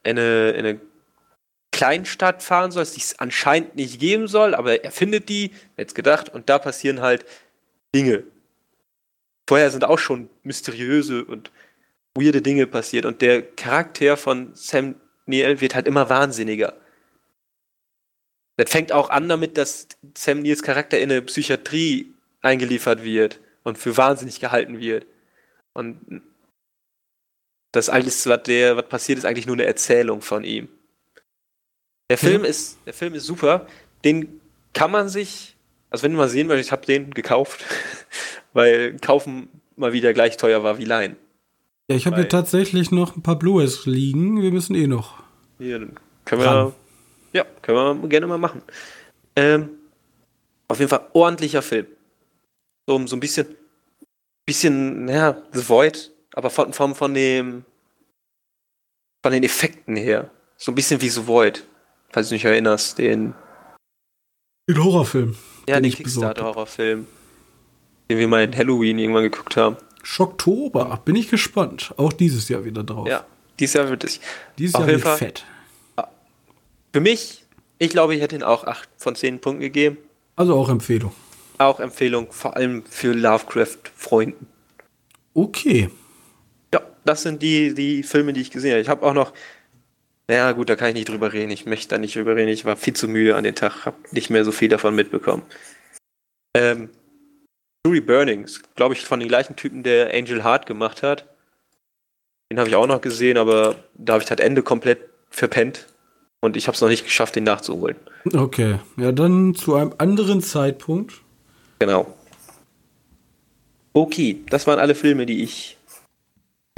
eine, eine Kleinstadt fahren soll, die es anscheinend nicht geben soll, aber er findet die, jetzt gedacht, und da passieren halt Dinge. Vorher sind auch schon mysteriöse und weirde Dinge passiert und der Charakter von Sam Neill wird halt immer wahnsinniger. Das fängt auch an damit, dass Sam Neils Charakter in eine Psychiatrie eingeliefert wird und für wahnsinnig gehalten wird. Und das alles, was der, was passiert, ist eigentlich nur eine Erzählung von ihm. Der Film, ja. ist, der Film ist super. Den kann man sich, also wenn du mal sehen möchtest, ich habe den gekauft, weil kaufen mal wieder gleich teuer war wie Leihen. Ja, ich habe hier tatsächlich noch ein paar Blu-rays liegen. Wir müssen eh noch. Hier, können wir, ja, können wir gerne mal machen. Ähm, auf jeden Fall ordentlicher Film. So, so ein bisschen, bisschen, naja, The Void, aber von, von, von dem, von den Effekten her. So ein bisschen wie The Void falls du dich erinnerst, den. Den Horrorfilm. Ja, den, den Kickstarter-Horrorfilm. Den wir mal in Halloween irgendwann geguckt haben. Schocktober, bin ich gespannt. Auch dieses Jahr wieder drauf. Ja, dieses Jahr wird es. Dieses Jahr wird fett. Für mich, ich glaube, ich hätte ihn auch 8 von 10 Punkten gegeben. Also auch Empfehlung. Auch Empfehlung, vor allem für Lovecraft-Freunden. Okay. Ja, das sind die, die Filme, die ich gesehen habe. Ich habe auch noch ja, gut, da kann ich nicht drüber reden. Ich möchte da nicht drüber reden. Ich war viel zu müde an den Tag, habe nicht mehr so viel davon mitbekommen. Ähm, Fury Burnings, glaube ich, von den gleichen Typen, der Angel Heart gemacht hat. Den habe ich auch noch gesehen, aber da habe ich das Ende komplett verpennt. Und ich habe es noch nicht geschafft, den nachzuholen. Okay, ja, dann zu einem anderen Zeitpunkt. Genau. Okay, das waren alle Filme, die ich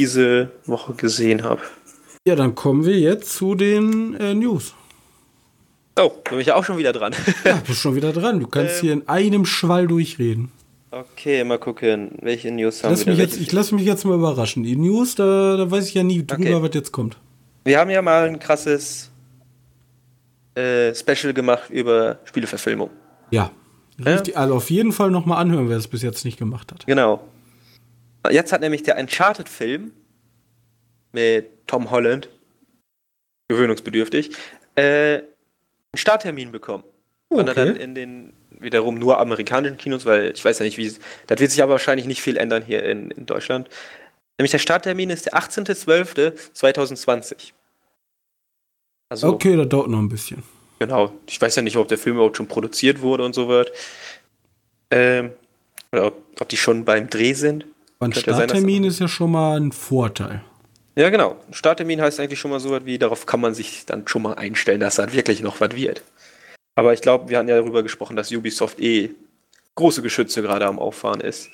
diese Woche gesehen habe. Ja, dann kommen wir jetzt zu den äh, News. Oh, bin ich ja auch schon wieder dran. ja, bist schon wieder dran. Du kannst ähm, hier in einem Schwall durchreden. Okay, mal gucken, welche News haben lass wir. Mich jetzt, ich lasse mich jetzt mal überraschen. Die News, da, da weiß ich ja nie drüber, okay. was jetzt kommt. Wir haben ja mal ein krasses äh, Special gemacht über Spieleverfilmung. Ja. Richtig, also auf jeden Fall nochmal anhören, wer es bis jetzt nicht gemacht hat. Genau. Jetzt hat nämlich der Uncharted-Film mit Tom Holland, gewöhnungsbedürftig, äh, einen Starttermin bekommen. Okay. Und dann in den wiederum nur amerikanischen Kinos, weil ich weiß ja nicht, wie das wird sich aber wahrscheinlich nicht viel ändern hier in, in Deutschland. Nämlich der Starttermin ist der 18.12.2020. Also, okay, das dauert noch ein bisschen. Genau. Ich weiß ja nicht, ob der Film überhaupt schon produziert wurde und so wird. Ähm, oder ob, ob, die schon beim Dreh sind. Ein Starttermin ja ist ja schon mal ein Vorteil. Ja, genau. Starttermin heißt eigentlich schon mal so was wie, darauf kann man sich dann schon mal einstellen, dass das wirklich noch was wird. Aber ich glaube, wir hatten ja darüber gesprochen, dass Ubisoft eh große Geschütze gerade am Auffahren ist.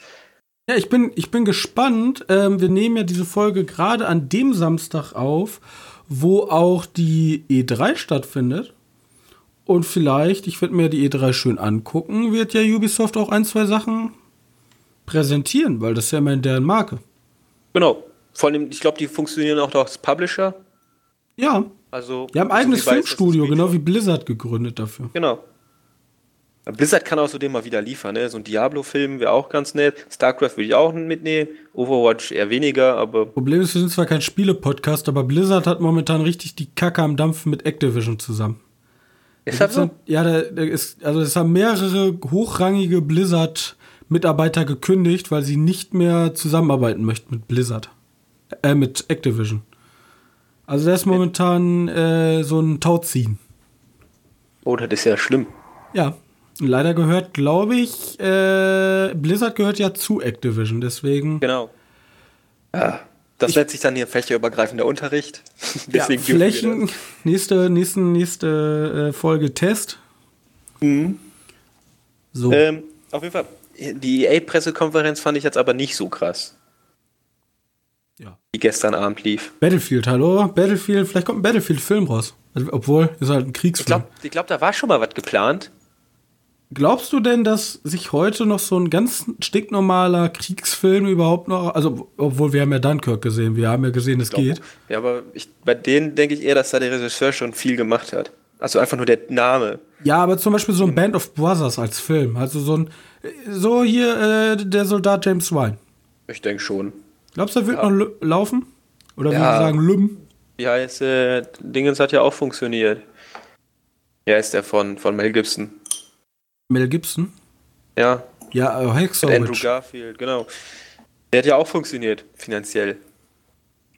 Ja, ich bin, ich bin gespannt. Ähm, wir nehmen ja diese Folge gerade an dem Samstag auf, wo auch die E3 stattfindet. Und vielleicht, ich werde mir die E3 schön angucken, wird ja Ubisoft auch ein, zwei Sachen präsentieren, weil das ist ja immer in deren Marke. Genau. Vor allem, ich glaube, die funktionieren auch als Publisher. Ja. Also, die haben ein eigenes Filmstudio, genau wie Blizzard gegründet dafür. Genau. Blizzard kann außerdem mal wieder liefern, ne? So ein Diablo-Film wäre auch ganz nett. StarCraft würde ich auch mitnehmen. Overwatch eher weniger, aber. Problem ist, wir sind zwar kein Spiele-Podcast, aber Blizzard hat momentan richtig die Kacke am Dampfen mit Activision zusammen. Ist das so? ja, da, da ist, also es haben mehrere hochrangige Blizzard-Mitarbeiter gekündigt, weil sie nicht mehr zusammenarbeiten möchten mit Blizzard. Äh, mit Activision. Also der ist momentan äh, so ein Tauziehen. Oh, das ist ja schlimm. Ja. Leider gehört, glaube ich, äh, Blizzard gehört ja zu Activision, deswegen. Genau. Ja, das nennt sich dann hier fächerübergreifender Unterricht. deswegen ja, Flächen, nächste, nächste, nächste äh, Folge Test. Mhm. So. Ähm, auf jeden Fall, die EA-Pressekonferenz fand ich jetzt aber nicht so krass. Die gestern Abend lief. Battlefield, hallo? Battlefield, vielleicht kommt ein Battlefield-Film raus. Also, obwohl, ist halt ein Kriegsfilm. Ich glaube, glaub, da war schon mal was geplant. Glaubst du denn, dass sich heute noch so ein ganz stinknormaler Kriegsfilm überhaupt noch, also obwohl wir haben ja Dunkirk gesehen, wir haben ja gesehen, es geht. Ja, aber ich, bei denen denke ich eher, dass da der Regisseur schon viel gemacht hat. Also einfach nur der Name. Ja, aber zum Beispiel so ein Band of Brothers als Film, also so ein, so hier äh, der Soldat James Wine. Ich denke schon. Glaubst du, er wird ja. noch laufen? Oder ja. wie wir sagen, Lüm? Ja, ist, äh, Dingens hat ja auch funktioniert. Ja, ist der von, von Mel Gibson. Mel Gibson? Ja. Ja, äh, Hexer. Andrew Garfield, genau. Der hat ja auch funktioniert, finanziell.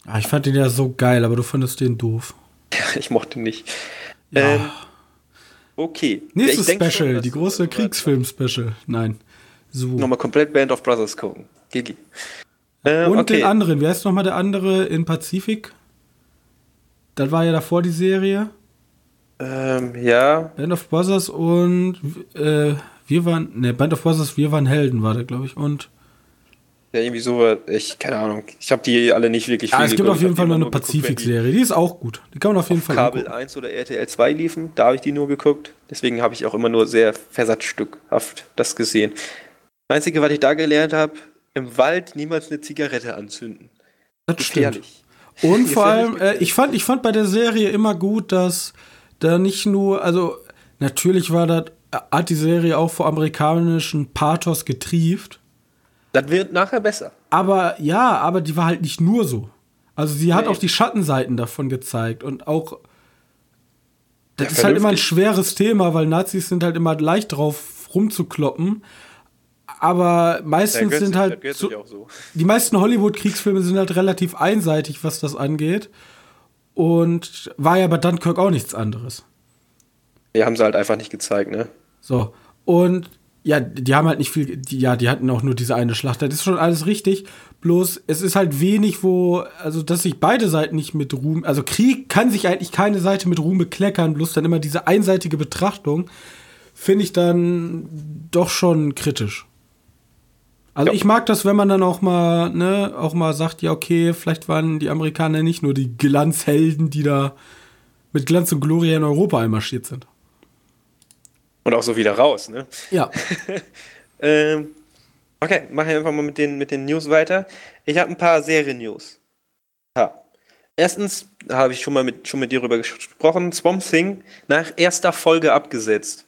Ah, ich fand den ja so geil, aber du fandest den doof. Ja, ich mochte ihn nicht. Ja. Ähm, okay. Nächstes ja, Special, schon, die große Kriegsfilm-Special. Nein. So. Nochmal komplett Band of Brothers gucken. Gigi. Ähm, Und okay. den anderen, wie heißt nochmal der andere in Pazifik? Das war ja davor die Serie. Ähm, ja. Band of Brothers und äh, wir waren, ne, Band of Brothers, wir waren Helden, war der, glaube ich, und. Ja, irgendwie so, ich, keine Ahnung. Ich habe die alle nicht wirklich ja, viel Es gibt auf jeden Fall noch eine Pazifik-Serie, die ist auch gut. Die kann man auf jeden auf Fall Kabel gucken. 1 oder RTL 2 liefen, da habe ich die nur geguckt. Deswegen habe ich auch immer nur sehr versatzstückhaft das gesehen. Das Einzige, was ich da gelernt habe, im Wald niemals eine Zigarette anzünden. Das Gefährlich. stimmt. Und vor allem, äh, ich, fand, ich fand bei der Serie immer gut, dass da nicht nur, also natürlich war das, hat die Serie auch vor amerikanischen Pathos getrieft. Das wird nachher besser. Aber ja, aber die war halt nicht nur so. Also sie hat nee. auch die Schattenseiten davon gezeigt und auch das ja, ist halt immer ein schweres Thema, weil Nazis sind halt immer leicht drauf rumzukloppen. Aber meistens sind halt so, so. die meisten Hollywood-Kriegsfilme sind halt relativ einseitig, was das angeht. Und war ja bei Dunkirk auch nichts anderes. Die haben sie halt einfach nicht gezeigt, ne? So. Und ja, die haben halt nicht viel, die, ja, die hatten auch nur diese eine Schlacht. Das ist schon alles richtig. Bloß, es ist halt wenig, wo, also, dass sich beide Seiten nicht mit Ruhm, also Krieg kann sich eigentlich keine Seite mit Ruhm bekleckern, bloß dann immer diese einseitige Betrachtung, finde ich dann doch schon kritisch. Also ja. ich mag das, wenn man dann auch mal, ne, auch mal sagt, ja, okay, vielleicht waren die Amerikaner nicht nur die Glanzhelden, die da mit Glanz und Gloria in Europa einmarschiert sind. Und auch so wieder raus, ne? Ja. ähm, okay, mache ich einfach mal mit den, mit den News weiter. Ich habe ein paar Serien-News. Ja. Erstens habe ich schon mal mit, schon mit dir darüber gesprochen, Swamp Thing nach erster Folge abgesetzt.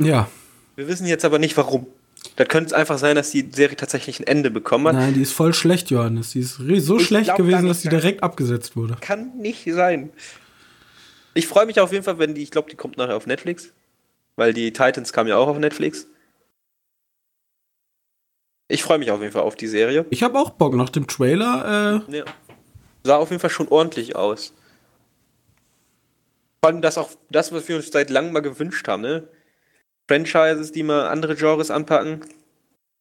Ja. Wir wissen jetzt aber nicht warum. Das könnte einfach sein, dass die Serie tatsächlich ein Ende bekommen hat. Nein, die ist voll schlecht, Johannes. Die ist so ich schlecht gewesen, dass die direkt abgesetzt wurde. Kann nicht sein. Ich freue mich auf jeden Fall, wenn die, ich glaube, die kommt nachher auf Netflix. Weil die Titans kam ja auch auf Netflix. Ich freue mich auf jeden Fall auf die Serie. Ich habe auch Bock nach dem Trailer. Äh ja. Sah auf jeden Fall schon ordentlich aus. Vor allem das auch das, was wir uns seit langem mal gewünscht haben, ne? Franchises, die mal andere Genres anpacken.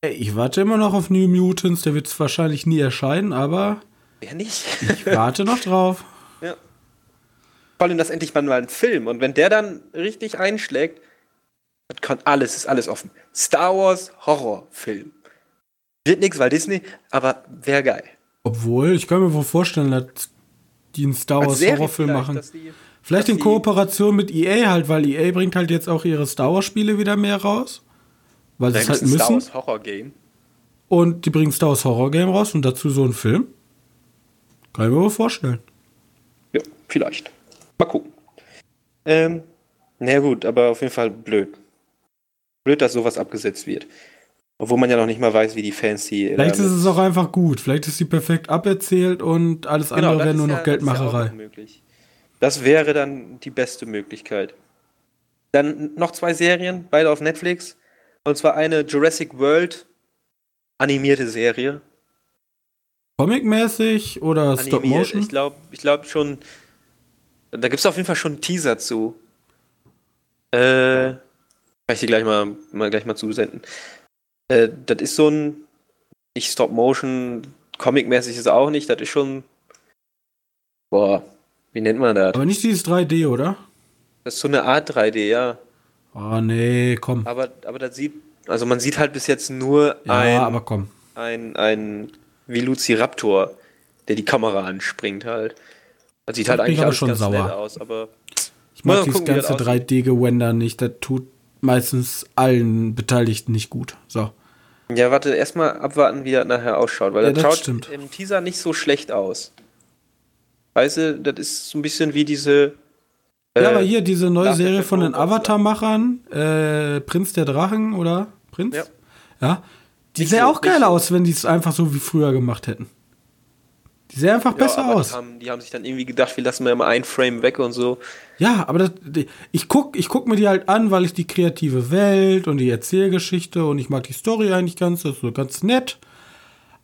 Ich warte immer noch auf New Mutants, der wird wahrscheinlich nie erscheinen, aber. Ja, nicht. ich warte noch drauf. Ja. Vor allem das endlich mal ein Film. Und wenn der dann richtig einschlägt, das kann alles, ist alles offen. Star Wars Horrorfilm. Wird nichts, weil Disney, aber wäre geil. Obwohl, ich kann mir wohl vorstellen, dass die einen Star Wars Horrorfilm machen. Vielleicht in Kooperation mit EA halt, weil EA bringt halt jetzt auch ihre Star Wars Spiele wieder mehr raus. Weil sie es halt müssen. Star Wars Horror Game. Und die bringen Star Wars Horror Game raus und dazu so einen Film. Kann ich mir wohl vorstellen. Ja, vielleicht. Mal gucken. Ähm, na gut, aber auf jeden Fall blöd. Blöd, dass sowas abgesetzt wird. Obwohl man ja noch nicht mal weiß, wie die Fans die. Vielleicht ist es auch einfach gut. Vielleicht ist sie perfekt aberzählt und alles genau, andere wäre nur noch ja, Geldmacherei. Das, das wäre dann die beste Möglichkeit. Dann noch zwei Serien, beide auf Netflix. Und zwar eine Jurassic World animierte Serie. Comic-mäßig oder Animiert. Stop Motion? Ich glaube ich glaub schon. Da gibt es auf jeden Fall schon einen Teaser zu. Äh, kann ich dir gleich mal, mal, gleich mal zusenden. Äh, das ist so ein, nicht Stop-Motion, Comic-mäßig ist es auch nicht, das ist schon, boah, wie nennt man das? Aber nicht dieses 3D, oder? Das ist so eine Art 3D, ja. Oh nee, komm. Aber, aber das sieht, also man sieht halt bis jetzt nur ja, ein, aber komm. ein, ein Velociraptor, der die Kamera anspringt halt. Das sieht halt eigentlich alles schon ganz sauer. aus, aber ich mag dieses gucken, ganze 3D-Gewender nicht, das tut meistens allen Beteiligten nicht gut. So. Ja, warte, erstmal abwarten, wie das nachher ausschaut, weil ja, das, das schaut stimmt. im Teaser nicht so schlecht aus. Weißt du, das ist so ein bisschen wie diese. Äh, ja, aber hier diese neue Serie von den Avatar-Machern, äh, Prinz der Drachen oder Prinz? Ja. ja die sähe auch geil aus, wenn die es einfach so wie früher gemacht hätten. Die sehen einfach ja, besser aus. Die haben, die haben, sich dann irgendwie gedacht, wir lassen mal immer ein Frame weg und so. Ja, aber das, ich guck, ich guck mir die halt an, weil ich die kreative Welt und die Erzählgeschichte und ich mag die Story eigentlich ganz, das ist so ganz nett.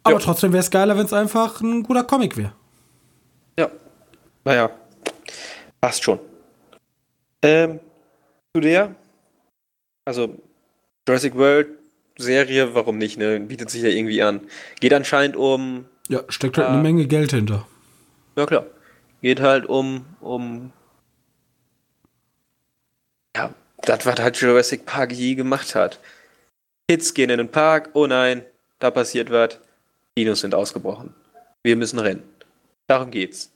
Aber ja. trotzdem wäre es geiler, wenn es einfach ein guter Comic wäre. Ja. Naja. Passt schon. Ähm, zu der, also Jurassic World Serie, warum nicht, ne? Bietet sich ja irgendwie an. Geht anscheinend um ja, steckt halt äh, eine Menge Geld hinter. Ja, klar. Geht halt um, um. Ja, das, was halt Jurassic Park je gemacht hat. Kids gehen in den Park, oh nein, da passiert was. Dinos sind ausgebrochen. Wir müssen rennen. Darum geht's.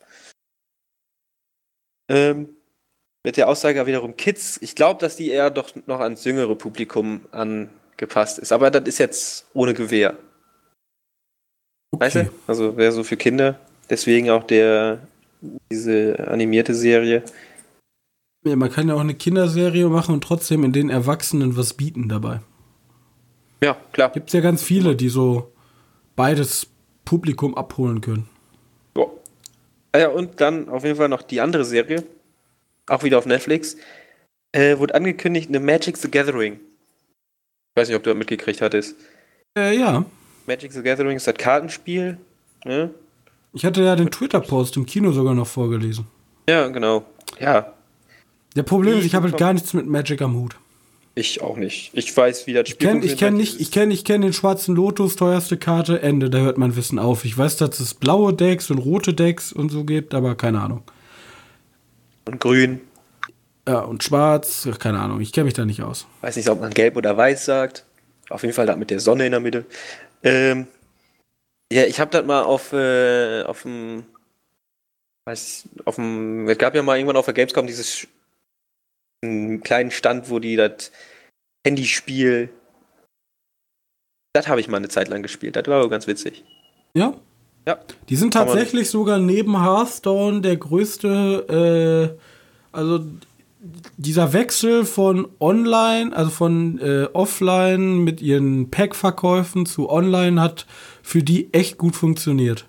Ähm, mit der Aussage wiederum Kids, ich glaube, dass die eher doch noch ans jüngere Publikum angepasst ist. Aber das ist jetzt ohne Gewehr. Okay. Weißt du? Also wäre so für Kinder. Deswegen auch der diese animierte Serie. Ja, man kann ja auch eine Kinderserie machen und trotzdem in den Erwachsenen was bieten dabei. Ja, klar. Gibt es ja ganz viele, die so beides Publikum abholen können. Ja. Ah ja, und dann auf jeden Fall noch die andere Serie. Auch wieder auf Netflix. Äh, wurde angekündigt, eine Magic the Gathering. Ich weiß nicht, ob du das mitgekriegt hattest. Äh, ja. Magic the Gathering ist das Kartenspiel. Ne? Ich hatte ja den Twitter-Post im Kino sogar noch vorgelesen. Ja, genau. Ja. Der Problem ist, ich habe halt gar nichts mit Magic am Hut. Ich auch nicht. Ich weiß, wie das Spiel funktioniert. Ich kenne nicht, ich kenne, ich kenne den schwarzen Lotus, teuerste Karte, Ende. Da hört mein Wissen auf. Ich weiß, dass es blaue Decks und rote Decks und so gibt, aber keine Ahnung. Und grün. Ja, und schwarz, keine Ahnung. Ich kenne mich da nicht aus. Weiß nicht, ob man gelb oder weiß sagt. Auf jeden Fall da mit der Sonne in der Mitte. Ähm, ja, ich habe das mal auf, äh, auf dem, weiß auf dem, es gab ja mal irgendwann auf der Gamescom dieses einen kleinen Stand, wo die das Handyspiel, das habe ich mal eine Zeit lang gespielt. Das war aber ganz witzig. Ja? Ja. Die sind tatsächlich sogar neben Hearthstone der größte, äh, also dieser Wechsel von online, also von äh, offline mit ihren Pack-Verkäufen zu online hat für die echt gut funktioniert.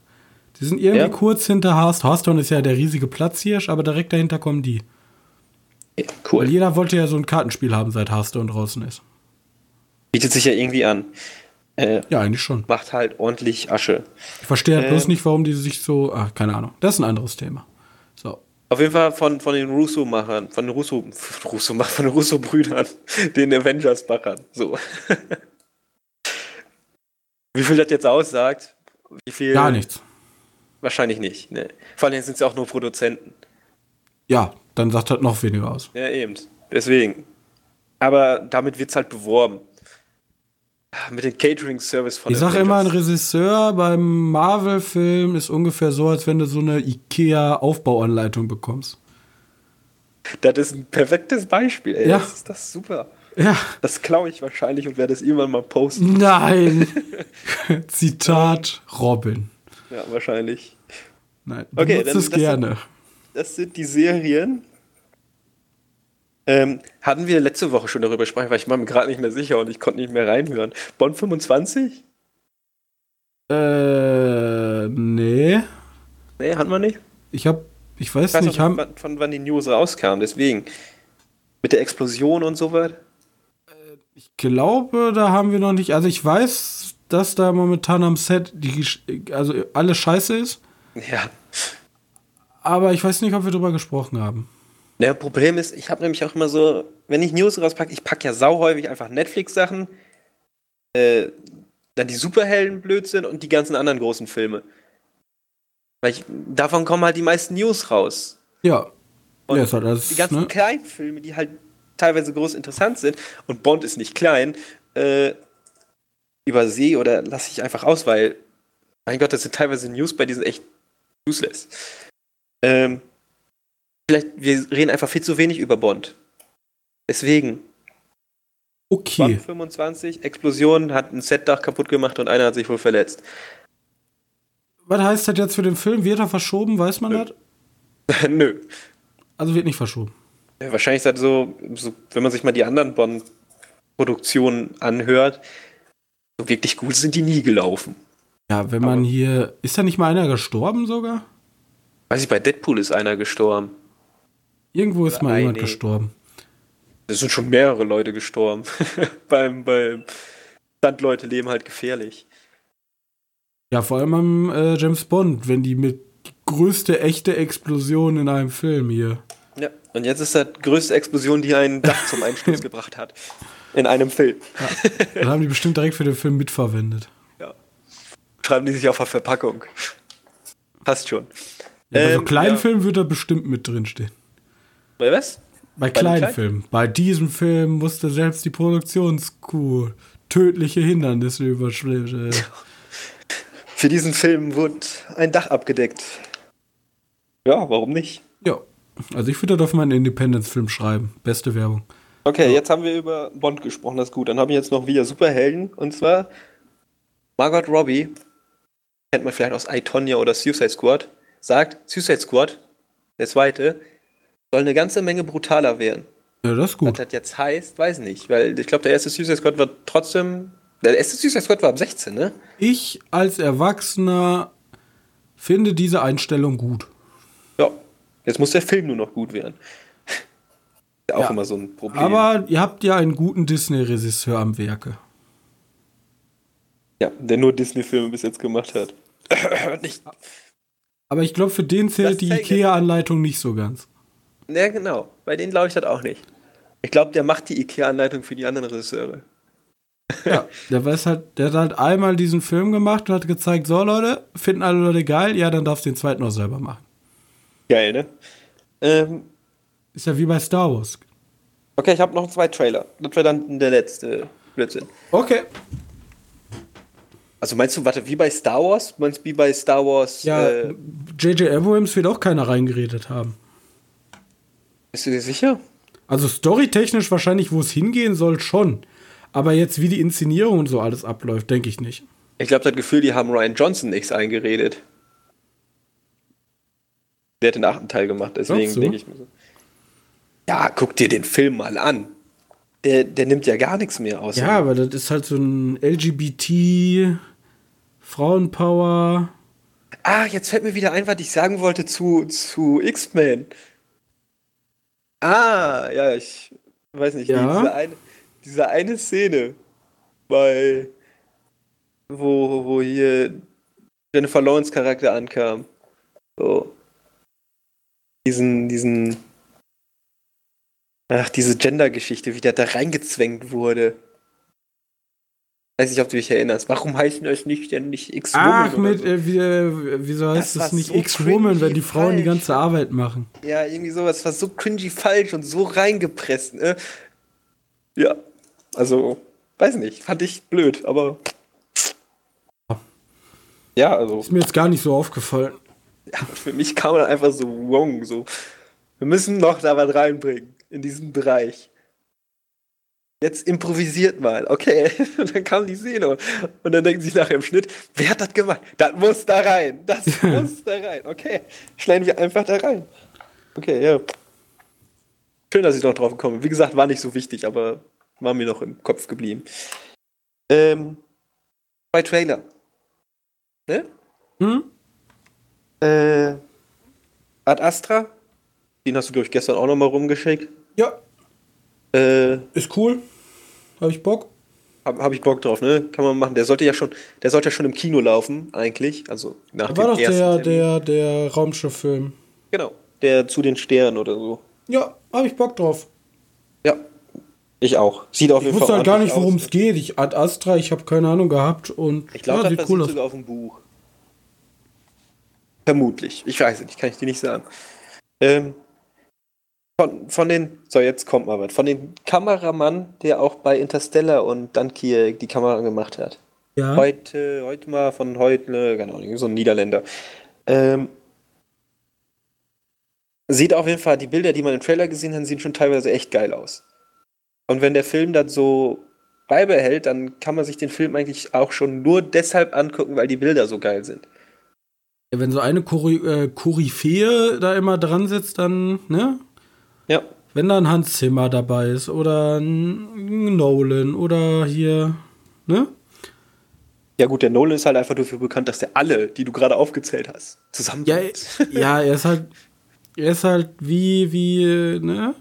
Die sind irgendwie ja. kurz hinter Hearthstone. Hearthstone ist ja der riesige Platzhirsch, aber direkt dahinter kommen die. Ja, cool. Weil jeder wollte ja so ein Kartenspiel haben, seit Hearthstone draußen ist. Bietet sich ja irgendwie an. Äh, ja, eigentlich schon. Macht halt ordentlich Asche. Ich verstehe halt ähm, bloß nicht, warum die sich so. Ach, keine Ahnung. Das ist ein anderes Thema. So. Auf jeden Fall von, von den Russo-Machern, von den Russo, Russo von den Russo-Brüdern, den Avengers-Machern. So. Wie viel das jetzt aussagt? Wie viel? Gar nichts. Wahrscheinlich nicht. Ne. Vor allem sind es ja auch nur Produzenten. Ja, dann sagt das noch weniger aus. Ja, eben. Deswegen. Aber damit wird es halt beworben. Mit dem Catering-Service von Ich sage immer, ein Regisseur beim Marvel-Film ist ungefähr so, als wenn du so eine IKEA-Aufbauanleitung bekommst. Das ist ein perfektes Beispiel, ey. Ja. Das ist das super. Ja. Das klaue ich wahrscheinlich und werde es irgendwann mal posten. Nein. Zitat Robin. Ja, wahrscheinlich. Nein, okay, dann, es gerne. Sind, das sind die Serien, ähm, hatten wir letzte Woche schon darüber gesprochen, weil ich war mir gerade nicht mehr sicher und ich konnte nicht mehr reinhören. Bonn 25? Äh, nee. Nee, hatten wir nicht? Ich hab, ich weiß, ich weiß nicht, haben. Von, wann die News rauskam, deswegen. Mit der Explosion und so was? Ich glaube, da haben wir noch nicht. Also ich weiß, dass da momentan am Set die, also alles scheiße ist. Ja. Aber ich weiß nicht, ob wir drüber gesprochen haben. Der Problem ist, ich habe nämlich auch immer so, wenn ich News rauspacke, ich packe ja sauhäufig einfach Netflix-Sachen, äh, dann die Superhelden-Blödsinn und die ganzen anderen großen Filme. Weil ich, davon kommen halt die meisten News raus. Ja. Und ja, ist halt alles, die ganzen ne? kleinen Filme, die halt teilweise groß interessant sind, und Bond ist nicht klein, äh, übersehe oder lasse ich einfach aus, weil, mein Gott, das sind teilweise News bei diesen echt useless. Ähm, vielleicht, wir reden einfach viel zu wenig über Bond. Deswegen. Okay. Bond 25, Explosion, hat ein Setdach kaputt gemacht und einer hat sich wohl verletzt. Was heißt das jetzt für den Film? Wird er verschoben? Weiß man Nö. das? Nö. Also wird nicht verschoben. Ja, wahrscheinlich ist das so, so, wenn man sich mal die anderen Bond-Produktionen anhört, so wirklich gut sind die nie gelaufen. Ja, wenn man Aber hier. Ist da nicht mal einer gestorben sogar? Weiß ich, bei Deadpool ist einer gestorben. Irgendwo ist mal jemand gestorben. Es sind schon mehrere Leute gestorben. beim, beim Standleute leben halt gefährlich. Ja, vor allem am äh, James Bond, wenn die mit größte echte Explosion in einem Film hier. Ja, und jetzt ist das größte Explosion, die ein Dach zum Einsturz gebracht hat. In einem Film. Ja, dann haben die bestimmt direkt für den Film mitverwendet. Ja. Schreiben die sich auf der Verpackung. Passt schon. Ja, bei ähm, so kleinen ja. Filmen wird da bestimmt mit drin stehen. Bei was? Bei, bei kleinen Filmen. Bei diesem Film musste selbst die Produktionskuh tödliche Hindernisse überschreiten. Für diesen Film wurde ein Dach abgedeckt. Ja, warum nicht? Ja, also ich würde da auf meinen Independence-Film schreiben. Beste Werbung. Okay, ja. jetzt haben wir über Bond gesprochen, das ist gut. Dann habe ich jetzt noch wieder Superhelden. Und zwar Margot Robbie, kennt man vielleicht aus I, Tonya oder Suicide Squad, sagt, Suicide Squad, der zweite, soll eine ganze Menge brutaler werden. Ja, das ist gut. Was das jetzt heißt, weiß nicht. Weil ich glaube, der erste Suicide Squad war trotzdem. Der erste Suicide Squad war ab 16, ne? Ich als Erwachsener finde diese Einstellung gut. Ja. Jetzt muss der Film nur noch gut werden. ja auch ja. immer so ein Problem. Aber ihr habt ja einen guten Disney-Regisseur am Werke. Ja, der nur Disney-Filme bis jetzt gemacht hat. nicht. Aber ich glaube, für den zählt die IKEA-Anleitung nicht so ganz. Ja, genau. Bei denen glaube ich das auch nicht. Ich glaube, der macht die IKEA-Anleitung für die anderen Regisseure. Ja, der weiß halt, der hat halt einmal diesen Film gemacht und hat gezeigt, so Leute, finden alle Leute geil, ja, dann darfst du den zweiten auch selber machen. Geil, ne? Ähm, ist ja wie bei Star Wars. Okay, ich habe noch zwei Trailer. Das wäre dann der letzte Blödsinn. Okay. Also meinst du, warte, wie bei Star Wars? Meinst du wie bei Star Wars? Ja, J.J. Äh, Abrams wird auch keiner reingeredet haben. Bist du dir sicher? Also storytechnisch wahrscheinlich, wo es hingehen soll, schon. Aber jetzt, wie die Inszenierung und so alles abläuft, denke ich nicht. Ich glaube, das Gefühl, die haben Ryan Johnson nichts eingeredet. Der hat den achten Teil gemacht, deswegen denke ich mir so. Ja, guck dir den Film mal an. Der, der nimmt ja gar nichts mehr aus. Ja, aber das ist halt so ein LGBT, Frauenpower. Ah, jetzt fällt mir wieder ein, was ich sagen wollte zu, zu X-Men. Ah, ja, ich weiß nicht. Ja? Diese, eine, diese eine Szene bei wo, wo hier Jennifer Lawrence Charakter ankam. So. Diesen, diesen. Ach, diese Gender-Geschichte, wie der da reingezwängt wurde. Weiß nicht, ob du dich erinnerst. Warum heißen euch nicht denn nicht X-Woman? Ach, mit, äh, wie, äh, wieso heißt das, das nicht so X-Woman, wenn die Frauen falsch. die ganze Arbeit machen? Ja, irgendwie sowas. Das war so cringy falsch und so reingepresst, ne? Ja. Also, weiß nicht. Fand ich blöd, aber. Ja, also. Ist mir jetzt gar nicht so aufgefallen. Ja, für mich kam man einfach so wrong. So. Wir müssen noch da was reinbringen in diesen Bereich. Jetzt improvisiert mal, okay. Und dann kam die Szene und dann denken sie nachher im Schnitt, wer hat das gemacht? Das muss da rein, das muss da rein. Okay, schneiden wir einfach da rein. Okay, ja. Schön, dass ich noch drauf gekommen bin. Wie gesagt, war nicht so wichtig, aber war mir noch im Kopf geblieben. Ähm, bei Trailer. Ne? Hm? Äh, Ad Astra. Den hast du, glaube ich, gestern auch noch mal rumgeschickt. Ja. Äh, ist cool. Habe ich Bock. Habe hab ich Bock drauf, ne? Kann man machen. Der sollte ja schon, der sollte ja schon im Kino laufen, eigentlich. Also nach War doch der, der, der Raumschifffilm. Genau. Der zu den Sternen oder so. Ja, habe ich Bock drauf. Ja. Ich auch. Sieht auf jeden Fall Ich wusste halt gar nicht, worum es geht. Ich Ad Astra, ich habe keine Ahnung gehabt und ich glaube, ja, das cool sogar auf dem Buch. Vermutlich. Ich weiß es nicht, kann ich dir nicht sagen. Ähm, von, von den, so jetzt kommt mal was, von dem Kameramann, der auch bei Interstellar und Dunkirk die Kamera gemacht hat. Ja. Heute, heute mal von heute, keine Ahnung, so ein Niederländer. Ähm, sieht auf jeden Fall, die Bilder, die man im Trailer gesehen hat, sehen schon teilweise echt geil aus. Und wenn der Film das so beibehält, dann kann man sich den Film eigentlich auch schon nur deshalb angucken, weil die Bilder so geil sind. Wenn so eine äh, Koryphäe da immer dran sitzt, dann, ne? Ja. Wenn da ein Hans Zimmer dabei ist oder ein Nolan oder hier, ne? Ja gut, der Nolan ist halt einfach dafür bekannt, dass der alle, die du gerade aufgezählt hast, zusammen. Ja, ja, er ist halt, er ist halt wie, wie, ne?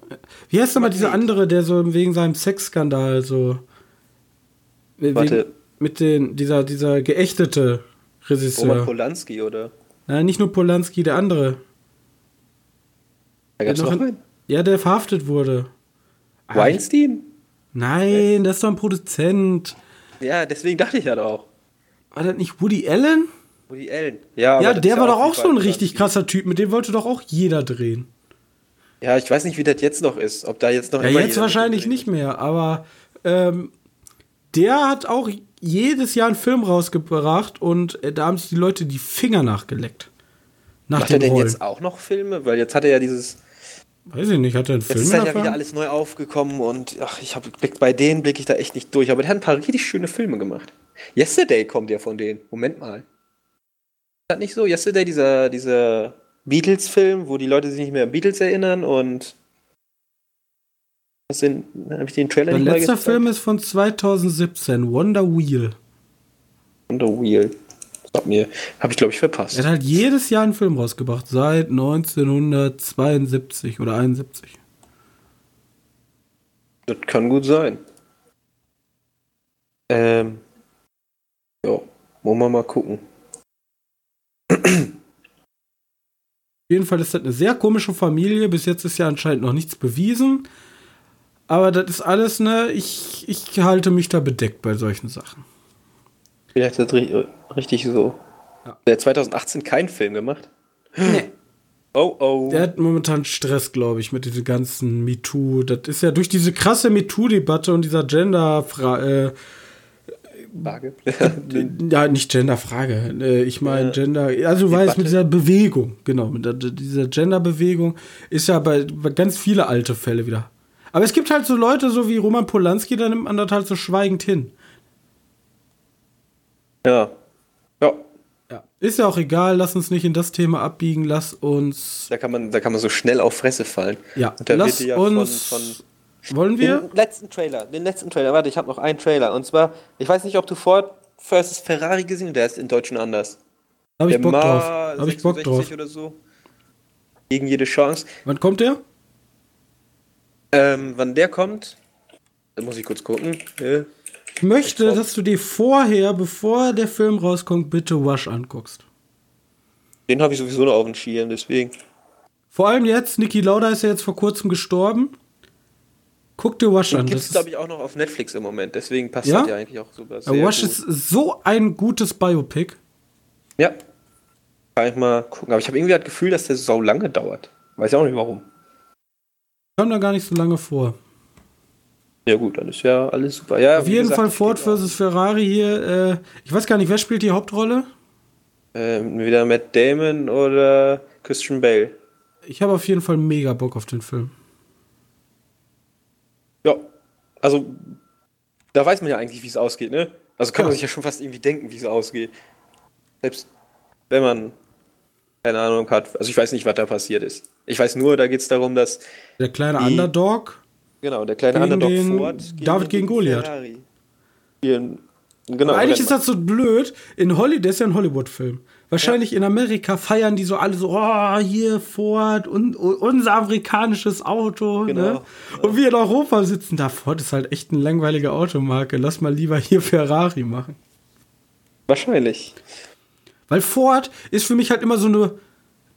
Wie heißt nochmal dieser andere, der so wegen seinem Sexskandal so. Warte. mit den, dieser, dieser geächtete Regisseur. Roman Polanski, oder? Nein, nicht nur Polanski, der andere. Da gab's noch, noch einen? Ja, der verhaftet wurde. Weinstein? Nein, das ist doch ein Produzent. Ja, deswegen dachte ich ja halt auch. War das nicht Woody Allen? Woody Allen. Ja, ja der war doch auch so ein richtig krasser Typ. Mit dem wollte doch auch jeder drehen. Ja, ich weiß nicht, wie das jetzt noch ist. Ob da jetzt noch. Ja, jetzt wahrscheinlich nicht mehr. Aber ähm, der hat auch jedes Jahr einen Film rausgebracht und äh, da haben sich die Leute die Finger nachgeleckt. Nach Macht er denn Rollen. jetzt auch noch Filme? Weil jetzt hat er ja dieses. Weiß ich nicht, hat er einen Film? Jetzt ist ja wieder alles neu aufgekommen und ach, ich habe bei denen blicke ich da echt nicht durch. Aber der hat ein paar richtig schöne Filme gemacht. Yesterday kommt ja von denen. Moment mal. Ist das nicht so? Yesterday, dieser, dieser Beatles-Film, wo die Leute sich nicht mehr an Beatles erinnern und was sind, habe ich den Trailer Der nicht letzte Film ist von 2017, Wonder Wheel. Wonder Wheel. Das mir, habe ich glaube ich verpasst. Er hat halt jedes Jahr einen Film rausgebracht, seit 1972 oder 71. Das kann gut sein. Ähm. Ja, wollen wir mal gucken. Auf jeden Fall ist das eine sehr komische Familie. Bis jetzt ist ja anscheinend noch nichts bewiesen. Aber das ist alles, ne, ich, ich halte mich da bedeckt bei solchen Sachen. Vielleicht ist das richtig so. Ja. Der hat 2018 keinen Film gemacht? Nee. Oh, oh. Der hat momentan Stress, glaube ich, mit diesem ganzen MeToo. Das ist ja durch diese krasse MeToo-Debatte und dieser Gender-Frage. Äh, Frage. ja, nicht Gender-Frage. Äh, ich meine. Gender. Also, du weißt, mit dieser Bewegung, genau, mit dieser Gender-Bewegung ist ja bei, bei ganz viele alte Fälle wieder aber es gibt halt so Leute, so wie Roman Polanski, da nimmt man das halt so schweigend hin. Ja. Ja. Ja. Ist ja auch egal, lass uns nicht in das Thema abbiegen, lass uns. Da kann man, da kann man so schnell auf Fresse fallen. Ja, lass ja uns. Von, von wollen wir? Den letzten Trailer, den letzten Trailer, warte, ich habe noch einen Trailer. Und zwar, ich weiß nicht, ob du Ford vs. Ferrari gesehen hast, der ist in Deutschen anders. Habe ich Bock drauf. Habe ich Bock drauf. Oder so. Gegen jede Chance. Wann kommt der? Ähm, wann der kommt, da muss ich kurz gucken. Ja. Ich möchte, dass du dir vorher, bevor der Film rauskommt, bitte Rush anguckst. Den habe ich sowieso noch auf dem Schirm, deswegen. Vor allem jetzt, Niki Lauda ist ja jetzt vor kurzem gestorben. Guck dir Rush Den an. Den gibt es, glaube ich, auch noch auf Netflix im Moment, deswegen passt ja? das ja eigentlich auch super. Sehr Rush gut. ist so ein gutes Biopic. Ja. Kann ich mal gucken. Aber ich habe irgendwie das Gefühl, dass der so lange dauert. Weiß ja auch nicht warum. Kam da gar nicht so lange vor. Ja gut, dann ist ja alles super. Ja, Auf jeden gesagt, Fall Ford versus Ferrari hier. Äh, ich weiß gar nicht, wer spielt die Hauptrolle? Ähm, wieder Matt Damon oder Christian Bale. Ich habe auf jeden Fall mega Bock auf den Film. Ja, also da weiß man ja eigentlich, wie es ausgeht, ne? Also kann ja. man sich ja schon fast irgendwie denken, wie es ausgeht. Selbst wenn man keine Ahnung hat. Also ich weiß nicht, was da passiert ist. Ich weiß nur, da geht es darum, dass der kleine Underdog Genau, der kleine gegen Underdog den Ford. Gegen David gegen Goliath. Genau, eigentlich ist das so blöd. In Hollywood, das ist ja ein Hollywood-Film. Wahrscheinlich ja. in Amerika feiern die so alle so, oh, hier Ford und unser amerikanisches Auto. Ne? Genau. Ne? Und wir in Europa sitzen da. Ford ist halt echt eine langweilige Automarke. Lass mal lieber hier Ferrari machen. Wahrscheinlich. Weil Ford ist für mich halt immer so eine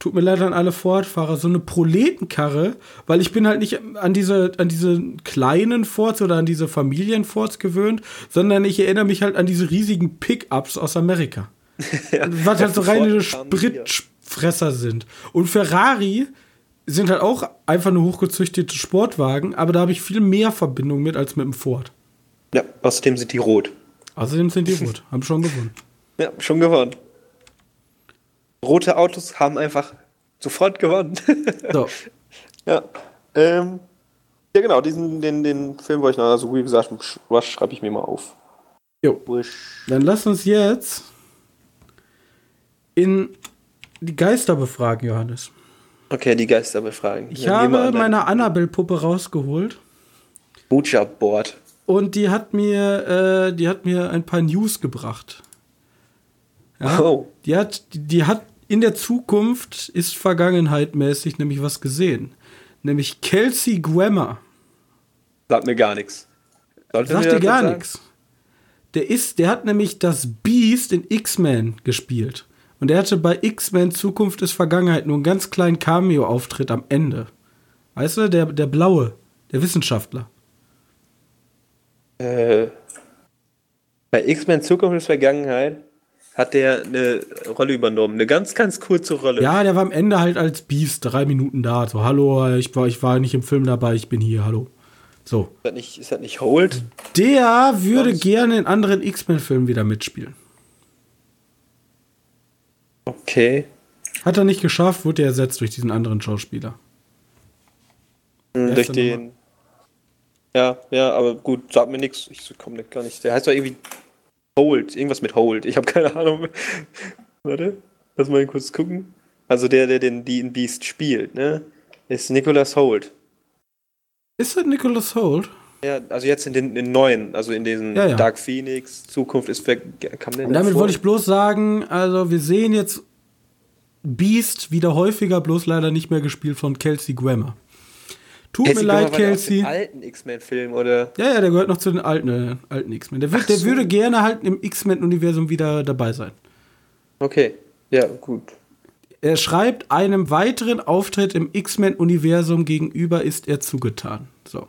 tut mir leid an alle Ford-Fahrer, so eine Proletenkarre, weil ich bin halt nicht an diese, an diese kleinen Fords oder an diese Familienfords gewöhnt, sondern ich erinnere mich halt an diese riesigen Pickups aus Amerika. ja, was halt so reine Spritfresser sind. Und Ferrari sind halt auch einfach nur hochgezüchtete Sportwagen, aber da habe ich viel mehr Verbindung mit als mit dem Ford. Ja, außerdem sind die rot. Außerdem sind die rot. haben schon gewonnen. Ja, schon gewonnen rote Autos haben einfach sofort gewonnen. so. Ja. Ähm, ja, genau, diesen, den, den Film wollte ich noch, also wie gesagt, Rush schreibe ich mir mal auf. Jo. Rush. Dann lass uns jetzt in die Geister befragen, Johannes. Okay, die Geister befragen. Ich ja, habe meine Annabelle-Puppe rausgeholt. Butcher Board. Und die hat mir, äh, die hat mir ein paar News gebracht. Ja, oh. Die hat, die, die hat in der Zukunft ist vergangenheitmäßig nämlich was gesehen. Nämlich Kelsey Grammer. Sagt mir gar nichts. Sollte Sagt dir gar nichts. Der ist, der hat nämlich das Beast in X-Men gespielt. Und er hatte bei X-Men Zukunft ist Vergangenheit nur einen ganz kleinen Cameo-Auftritt am Ende. Weißt du, der, der Blaue, der Wissenschaftler. Äh, bei X-Men Zukunft ist Vergangenheit hat der eine Rolle übernommen. Eine ganz, ganz kurze Rolle. Ja, der war am Ende halt als Beast drei Minuten da. So, hallo, ich war, ich war nicht im Film dabei, ich bin hier, hallo. So. Ist das nicht, ist das nicht Hold? Der würde Sonst? gerne in anderen X-Men-Filmen wieder mitspielen. Okay. Hat er nicht geschafft, wurde er ersetzt durch diesen anderen Schauspieler. Mhm, durch den. Ja, ja, aber gut, sagt mir nichts. Ich komme gar nicht. Der heißt doch irgendwie Hold, irgendwas mit Hold. Ich habe keine Ahnung. Warte, lass mal kurz gucken. Also der, der den Dean Beast spielt, ne? Ist Nicholas Holt. Ist das Nicholas Holt? Ja, also jetzt in den, in den neuen, also in diesen ja, ja. Dark Phoenix, Zukunft ist weg. Kam der Und damit wollte ich bloß sagen, also wir sehen jetzt Beast wieder häufiger, bloß leider nicht mehr gespielt von Kelsey Grammer. Tut mir leid, Kelsey. Den alten X-Men-Film, oder? Ja, ja, der gehört noch zu den alten, äh, alten X-Men. Der, der so. würde gerne halt im X-Men-Universum wieder dabei sein. Okay, ja, gut. Er schreibt, einem weiteren Auftritt im X-Men-Universum gegenüber ist er zugetan. So.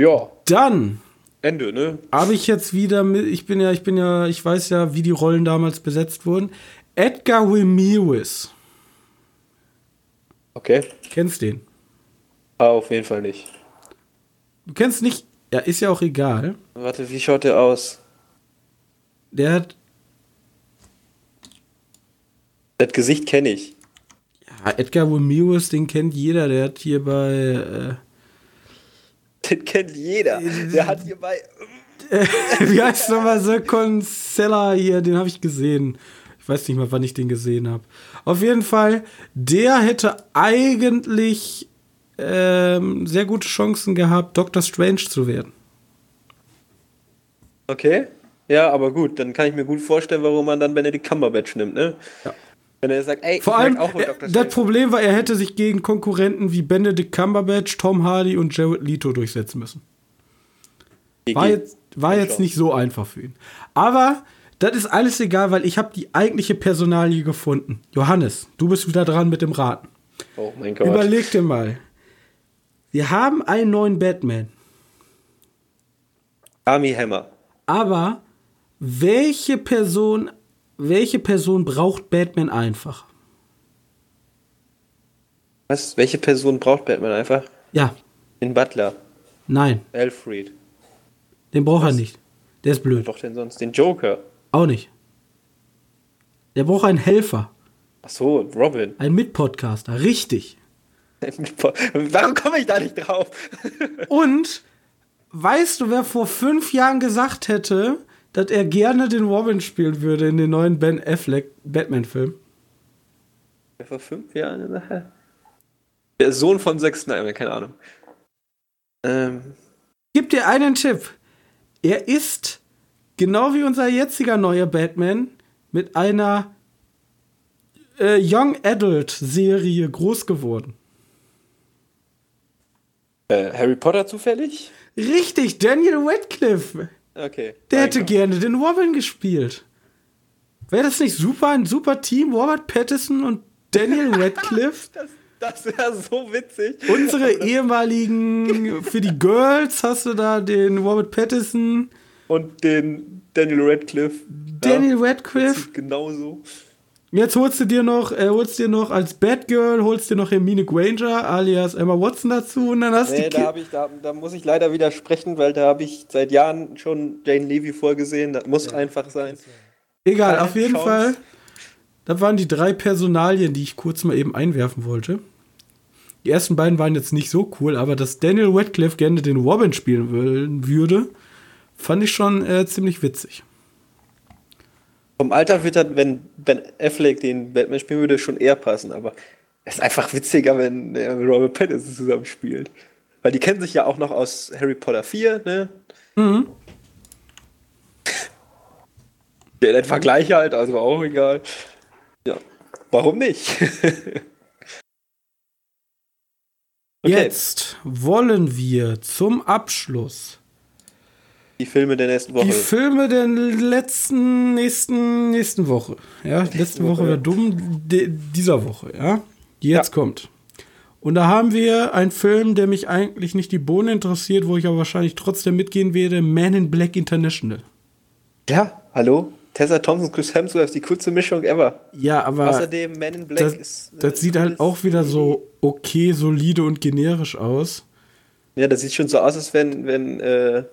Ja. Dann. Ende, ne? Habe ich jetzt wieder mit, ich bin ja, ich bin ja, ich weiß ja, wie die Rollen damals besetzt wurden. Edgar Ramirez. Okay. Kennst den? Ah, auf jeden Fall nicht. Du kennst nicht. Ja, ist ja auch egal. Warte, wie schaut der aus? Der hat. Das Gesicht kenne ich. Ja, Edgar Ramirez, den kennt jeder. Der hat hier bei. Äh, den kennt jeder. Der hat hier bei. wie heißt nochmal so Concella hier? Den habe ich gesehen. Ich weiß nicht mal, wann ich den gesehen habe. Auf jeden Fall, der hätte eigentlich ähm, sehr gute Chancen gehabt, Doctor Strange zu werden. Okay. Ja, aber gut, dann kann ich mir gut vorstellen, warum man dann Benedict Cumberbatch nimmt, ne? Ja. Wenn er sagt, ey, vor allem, auch er, das Problem war, er hätte sich gegen Konkurrenten wie Benedict Cumberbatch, Tom Hardy und Jared Leto durchsetzen müssen. War jetzt, war jetzt nicht so einfach für ihn. Aber das ist alles egal, weil ich habe die eigentliche Personalie gefunden. Johannes, du bist wieder dran mit dem Raten. Oh mein Gott. Überleg dir mal. Wir haben einen neuen Batman. Army Hammer. Aber welche Person, welche Person braucht Batman einfach? Was? Welche Person braucht Batman einfach? Ja. Den Butler. Nein. Alfred. Den braucht Was? er nicht. Der ist blöd. Wer braucht denn sonst? Den Joker. Auch nicht. Der braucht einen Helfer. Ach so, Robin. Ein Mitpodcaster, richtig. Warum komme ich da nicht drauf? Und weißt du, wer vor fünf Jahren gesagt hätte, dass er gerne den Robin spielen würde in den neuen Ben Affleck Batman-Film? Wer vor fünf Jahren? Der Sohn von Zack Snyder, keine Ahnung. Ähm. Gib dir einen Tipp. Er ist, genau wie unser jetziger neuer Batman, mit einer äh, Young Adult Serie groß geworden. Äh, Harry Potter zufällig? Richtig, Daniel Radcliffe. Okay. Der hätte Gott. gerne den Robin gespielt. Wäre das nicht super? Ein super Team? Robert Pattinson und Daniel Radcliffe? das das wäre so witzig. Unsere ehemaligen, für die Girls hast du da den Robert Pattinson. Und den Daniel Radcliffe. Daniel ja, Radcliffe. Genauso. Jetzt holst du dir noch, äh, holst dir noch als Batgirl, holst dir noch Hermine Granger alias Emma Watson dazu und dann hast nee, du. Da, ich, da, da muss ich leider widersprechen, weil da habe ich seit Jahren schon Jane Levy vorgesehen. Das muss ja. einfach sein. Egal, Keine auf jeden Chance. Fall. Das waren die drei Personalien, die ich kurz mal eben einwerfen wollte. Die ersten beiden waren jetzt nicht so cool, aber dass Daniel Radcliffe gerne den Robin spielen wollen würde, fand ich schon äh, ziemlich witzig. Vom Alter wird das, wenn Ben Affleck den Batman spielen würde, schon eher passen, aber es ist einfach witziger, wenn er mit Robert Pattinson zusammen spielt. Weil die kennen sich ja auch noch aus Harry Potter 4, ne? Mhm. Der, der Vergleich halt, also auch egal. Ja, warum nicht? Okay. Jetzt wollen wir zum Abschluss die Filme der nächsten Woche. Die Filme der letzten, nächsten, nächsten Woche. Ja, letzte Woche, Woche war dumm, de, dieser Woche, ja. Die jetzt ja. kommt. Und da haben wir einen Film, der mich eigentlich nicht die Bohne interessiert, wo ich aber wahrscheinlich trotzdem mitgehen werde: Man in Black International. Ja, hallo? Tessa Thompson, Chris Hemsworth die coolste Mischung ever. Ja, aber. Außerdem Man in Black das, ist. Äh, das sieht halt auch wieder so okay, solide und generisch aus. Ja, das sieht schon so aus, als wenn, wenn äh,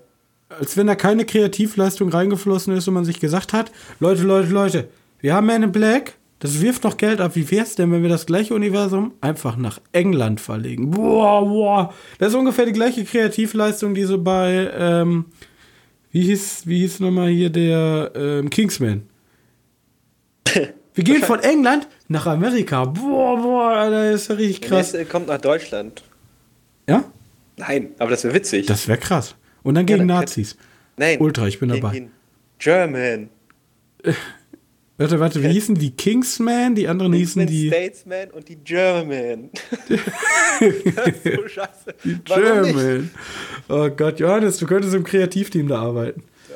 als wenn da keine Kreativleistung reingeflossen ist und man sich gesagt hat, Leute, Leute, Leute, wir haben Man in Black, das wirft noch Geld ab. Wie wär's denn, wenn wir das gleiche Universum einfach nach England verlegen? Boah, boah. Das ist ungefähr die gleiche Kreativleistung, die so bei, ähm, wie hieß, wie hieß nochmal hier der ähm, Kingsman? Wir gehen von England nach Amerika. Boah, boah, Alter, das ist ja richtig krass. Der kommt nach Deutschland. Ja? Nein, aber das wäre witzig. Das wäre krass. Und dann gegen ja, Nazis. Nein. Ultra, ich bin dabei. German. warte, warte, wie hießen die? Kingsman, die anderen Kingsman, hießen die. Statesman und die German. das ist so scheiße. Die German. Oh Gott, Johannes, du könntest im Kreativteam da arbeiten. Ja.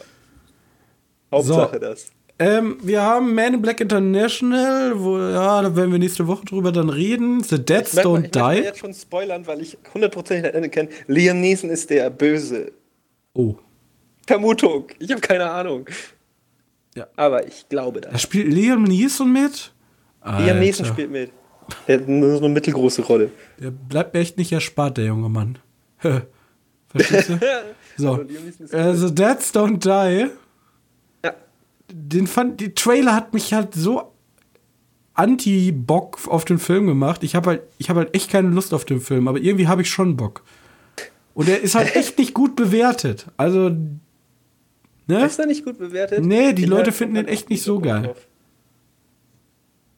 Hauptsache so. das. Ähm, wir haben Man in Black International, wo, ja, da werden wir nächste Woche drüber dann reden. The Dead ich Don't ich Die. Ich jetzt schon spoilern, weil ich hundertprozentig das Ende kenne. Liam Neeson ist der Böse. Oh. Vermutung. Ich habe keine Ahnung. Ja. Aber ich glaube das. Da spielt Liam Neeson mit? Alter. Liam Neeson spielt mit. Der hat nur so eine mittelgroße Rolle. Der bleibt mir echt nicht erspart, der junge Mann. Verstehst du? so. Also, Deads Don't Die. Ja. Den fand, die Trailer hat mich halt so anti-Bock auf den Film gemacht. Ich habe halt, hab halt echt keine Lust auf den Film, aber irgendwie habe ich schon Bock. Und er ist halt echt nicht gut bewertet. Also. Ne? Ist er nicht gut bewertet? Nee, die ich Leute finden den echt nicht so geil.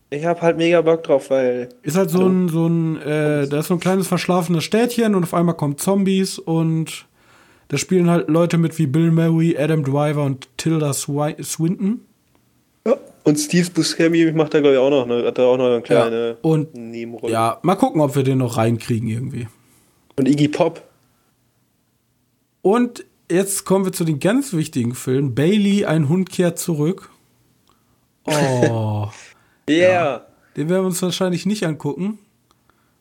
Ich hab halt mega Bock drauf, weil. Ist halt so ein, so ein, äh, da ist so ein kleines verschlafenes Städtchen und auf einmal kommen Zombies und da spielen halt Leute mit wie Bill Murray, Adam Driver und Tilda Swinton. Ja, und Steve Buscemi macht da, glaube ich, auch noch, eine, hat da auch noch eine kleine ja, und, Nebenrolle. Ja, mal gucken, ob wir den noch reinkriegen irgendwie. Und Iggy Pop. Und jetzt kommen wir zu den ganz wichtigen Filmen. Bailey, ein Hund kehrt zurück. Oh. yeah. Ja, den werden wir uns wahrscheinlich nicht angucken.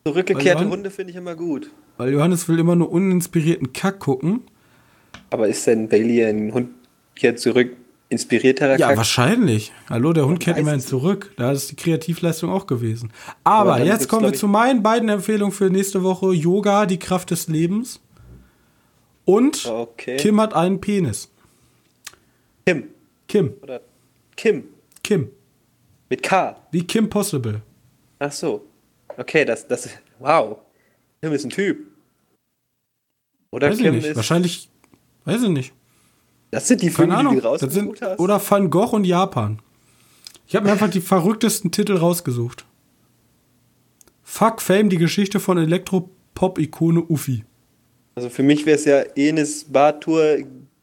Zurückgekehrte Hunde finde ich immer gut. Weil Johannes will immer nur uninspirierten Kack gucken. Aber ist denn Bailey ein Hund kehrt zurück inspirierterer Ja, Kack? wahrscheinlich. Hallo, der Hund kehrt immerhin zurück. Da ist die Kreativleistung auch gewesen. Aber, Aber jetzt kommen wir zu meinen beiden Empfehlungen für nächste Woche. Yoga, die Kraft des Lebens. Und okay. Kim hat einen Penis. Kim. Kim. Oder Kim. Kim. Mit K. Wie Kim Possible. Ach so. Okay, das, das, wow. Kim ist ein Typ. Oder weiß Kim ist. Wahrscheinlich, weiß ich nicht. Das sind die Filme, die du rausgesucht hast. Oder Van Gogh und Japan. Ich habe mir einfach die verrücktesten Titel rausgesucht. Fuck Fame, die Geschichte von Elektropop-Ikone Ufi. Also für mich wäre es ja Enes Batur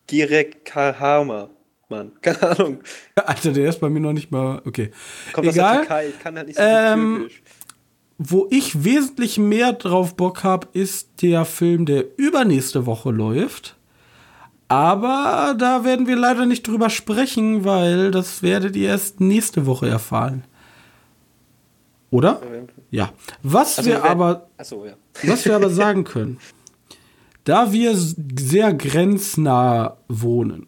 Girek Kahama. Mann, keine Ahnung. Alter, der ist bei mir noch nicht mal. Okay. Kommt Egal. aus der Türkei, ich kann halt nicht so ähm, Wo ich wesentlich mehr drauf Bock habe, ist der Film, der übernächste Woche läuft. Aber da werden wir leider nicht drüber sprechen, weil das werdet ihr erst nächste Woche erfahren. Oder? Ja. Was also, wir aber, achso, ja. was wir aber sagen können, da wir sehr grenznah wohnen,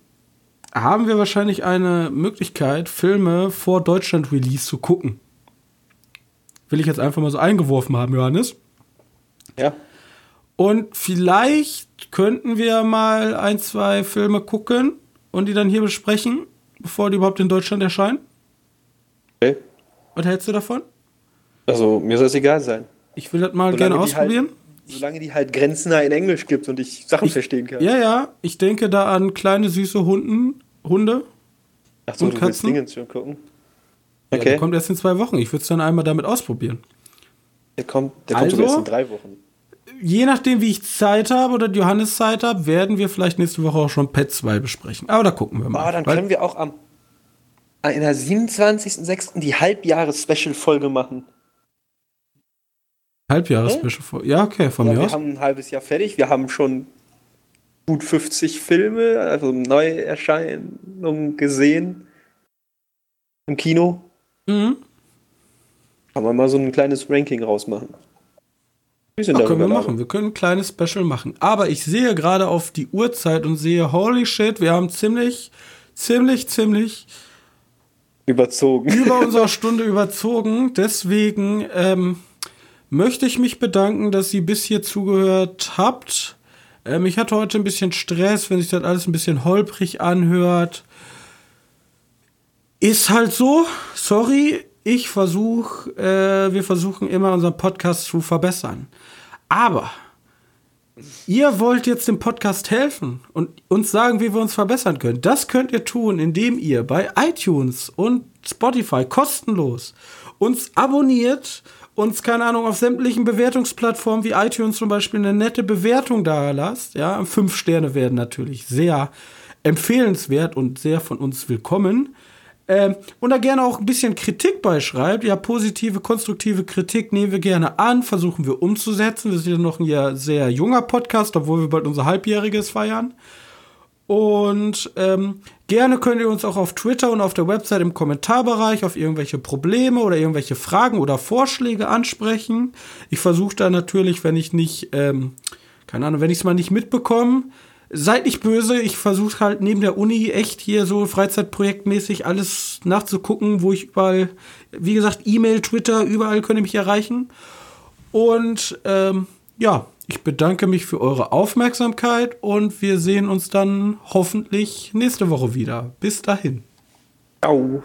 haben wir wahrscheinlich eine Möglichkeit, Filme vor Deutschland-Release zu gucken. Will ich jetzt einfach mal so eingeworfen haben, Johannes. Ja. Und vielleicht könnten wir mal ein, zwei Filme gucken und die dann hier besprechen, bevor die überhaupt in Deutschland erscheinen. Okay. Was hältst du davon? Also, mir soll es egal sein. Ich will das mal Solange gerne ausprobieren. Halt Solange die halt grenznah in Englisch gibt und ich Sachen ich, verstehen kann. Ja, ja. Ich denke da an kleine süße Hunden, Hunde. Ach so, und du Katzen. willst schon gucken? Okay. Ja, der kommt erst in zwei Wochen. Ich würde es dann einmal damit ausprobieren. Der kommt, der kommt also, erst in drei Wochen. Je nachdem, wie ich Zeit habe oder Johannes Zeit habe, werden wir vielleicht nächste Woche auch schon Pet 2 besprechen. Aber da gucken wir mal. Aber dann können wir auch am in der 27.06. die Halbjahres-Special-Folge machen. Halbjahres-Special. Ja, okay, von ja, mir wir aus. Wir haben ein halbes Jahr fertig. Wir haben schon gut 50 Filme, also Neuerscheinungen gesehen im Kino. Mhm. Kann man mal so ein kleines Ranking rausmachen. Ja, können wir machen. Wir können ein kleines Special machen. Aber ich sehe gerade auf die Uhrzeit und sehe, holy shit, wir haben ziemlich, ziemlich, ziemlich überzogen. Über unsere Stunde überzogen. Deswegen ähm, möchte ich mich bedanken, dass ihr bis hier zugehört habt. Ähm, ich hatte heute ein bisschen Stress, wenn sich das alles ein bisschen holprig anhört. Ist halt so. Sorry. Ich versuche, äh, wir versuchen immer unseren Podcast zu verbessern. Aber ihr wollt jetzt dem Podcast helfen und uns sagen, wie wir uns verbessern können. Das könnt ihr tun, indem ihr bei iTunes und Spotify kostenlos uns abonniert uns, keine Ahnung, auf sämtlichen Bewertungsplattformen wie iTunes zum Beispiel eine nette Bewertung da lasst. Ja, fünf Sterne werden natürlich sehr empfehlenswert und sehr von uns willkommen. Ähm, und da gerne auch ein bisschen Kritik beischreibt. Ja, positive, konstruktive Kritik nehmen wir gerne an, versuchen wir umzusetzen. Wir sind ja noch ein sehr junger Podcast, obwohl wir bald unser Halbjähriges feiern. Und ähm, gerne könnt ihr uns auch auf Twitter und auf der Website im Kommentarbereich auf irgendwelche Probleme oder irgendwelche Fragen oder Vorschläge ansprechen. Ich versuche da natürlich, wenn ich nicht, ähm, keine Ahnung, wenn ich es mal nicht mitbekomme, seid nicht böse. Ich versuche halt neben der Uni echt hier so Freizeitprojektmäßig alles nachzugucken, wo ich überall, wie gesagt, E-Mail, Twitter, überall könnt ihr mich erreichen. Und ähm, ja, ich bedanke mich für eure Aufmerksamkeit und wir sehen uns dann hoffentlich nächste Woche wieder. Bis dahin. Ciao.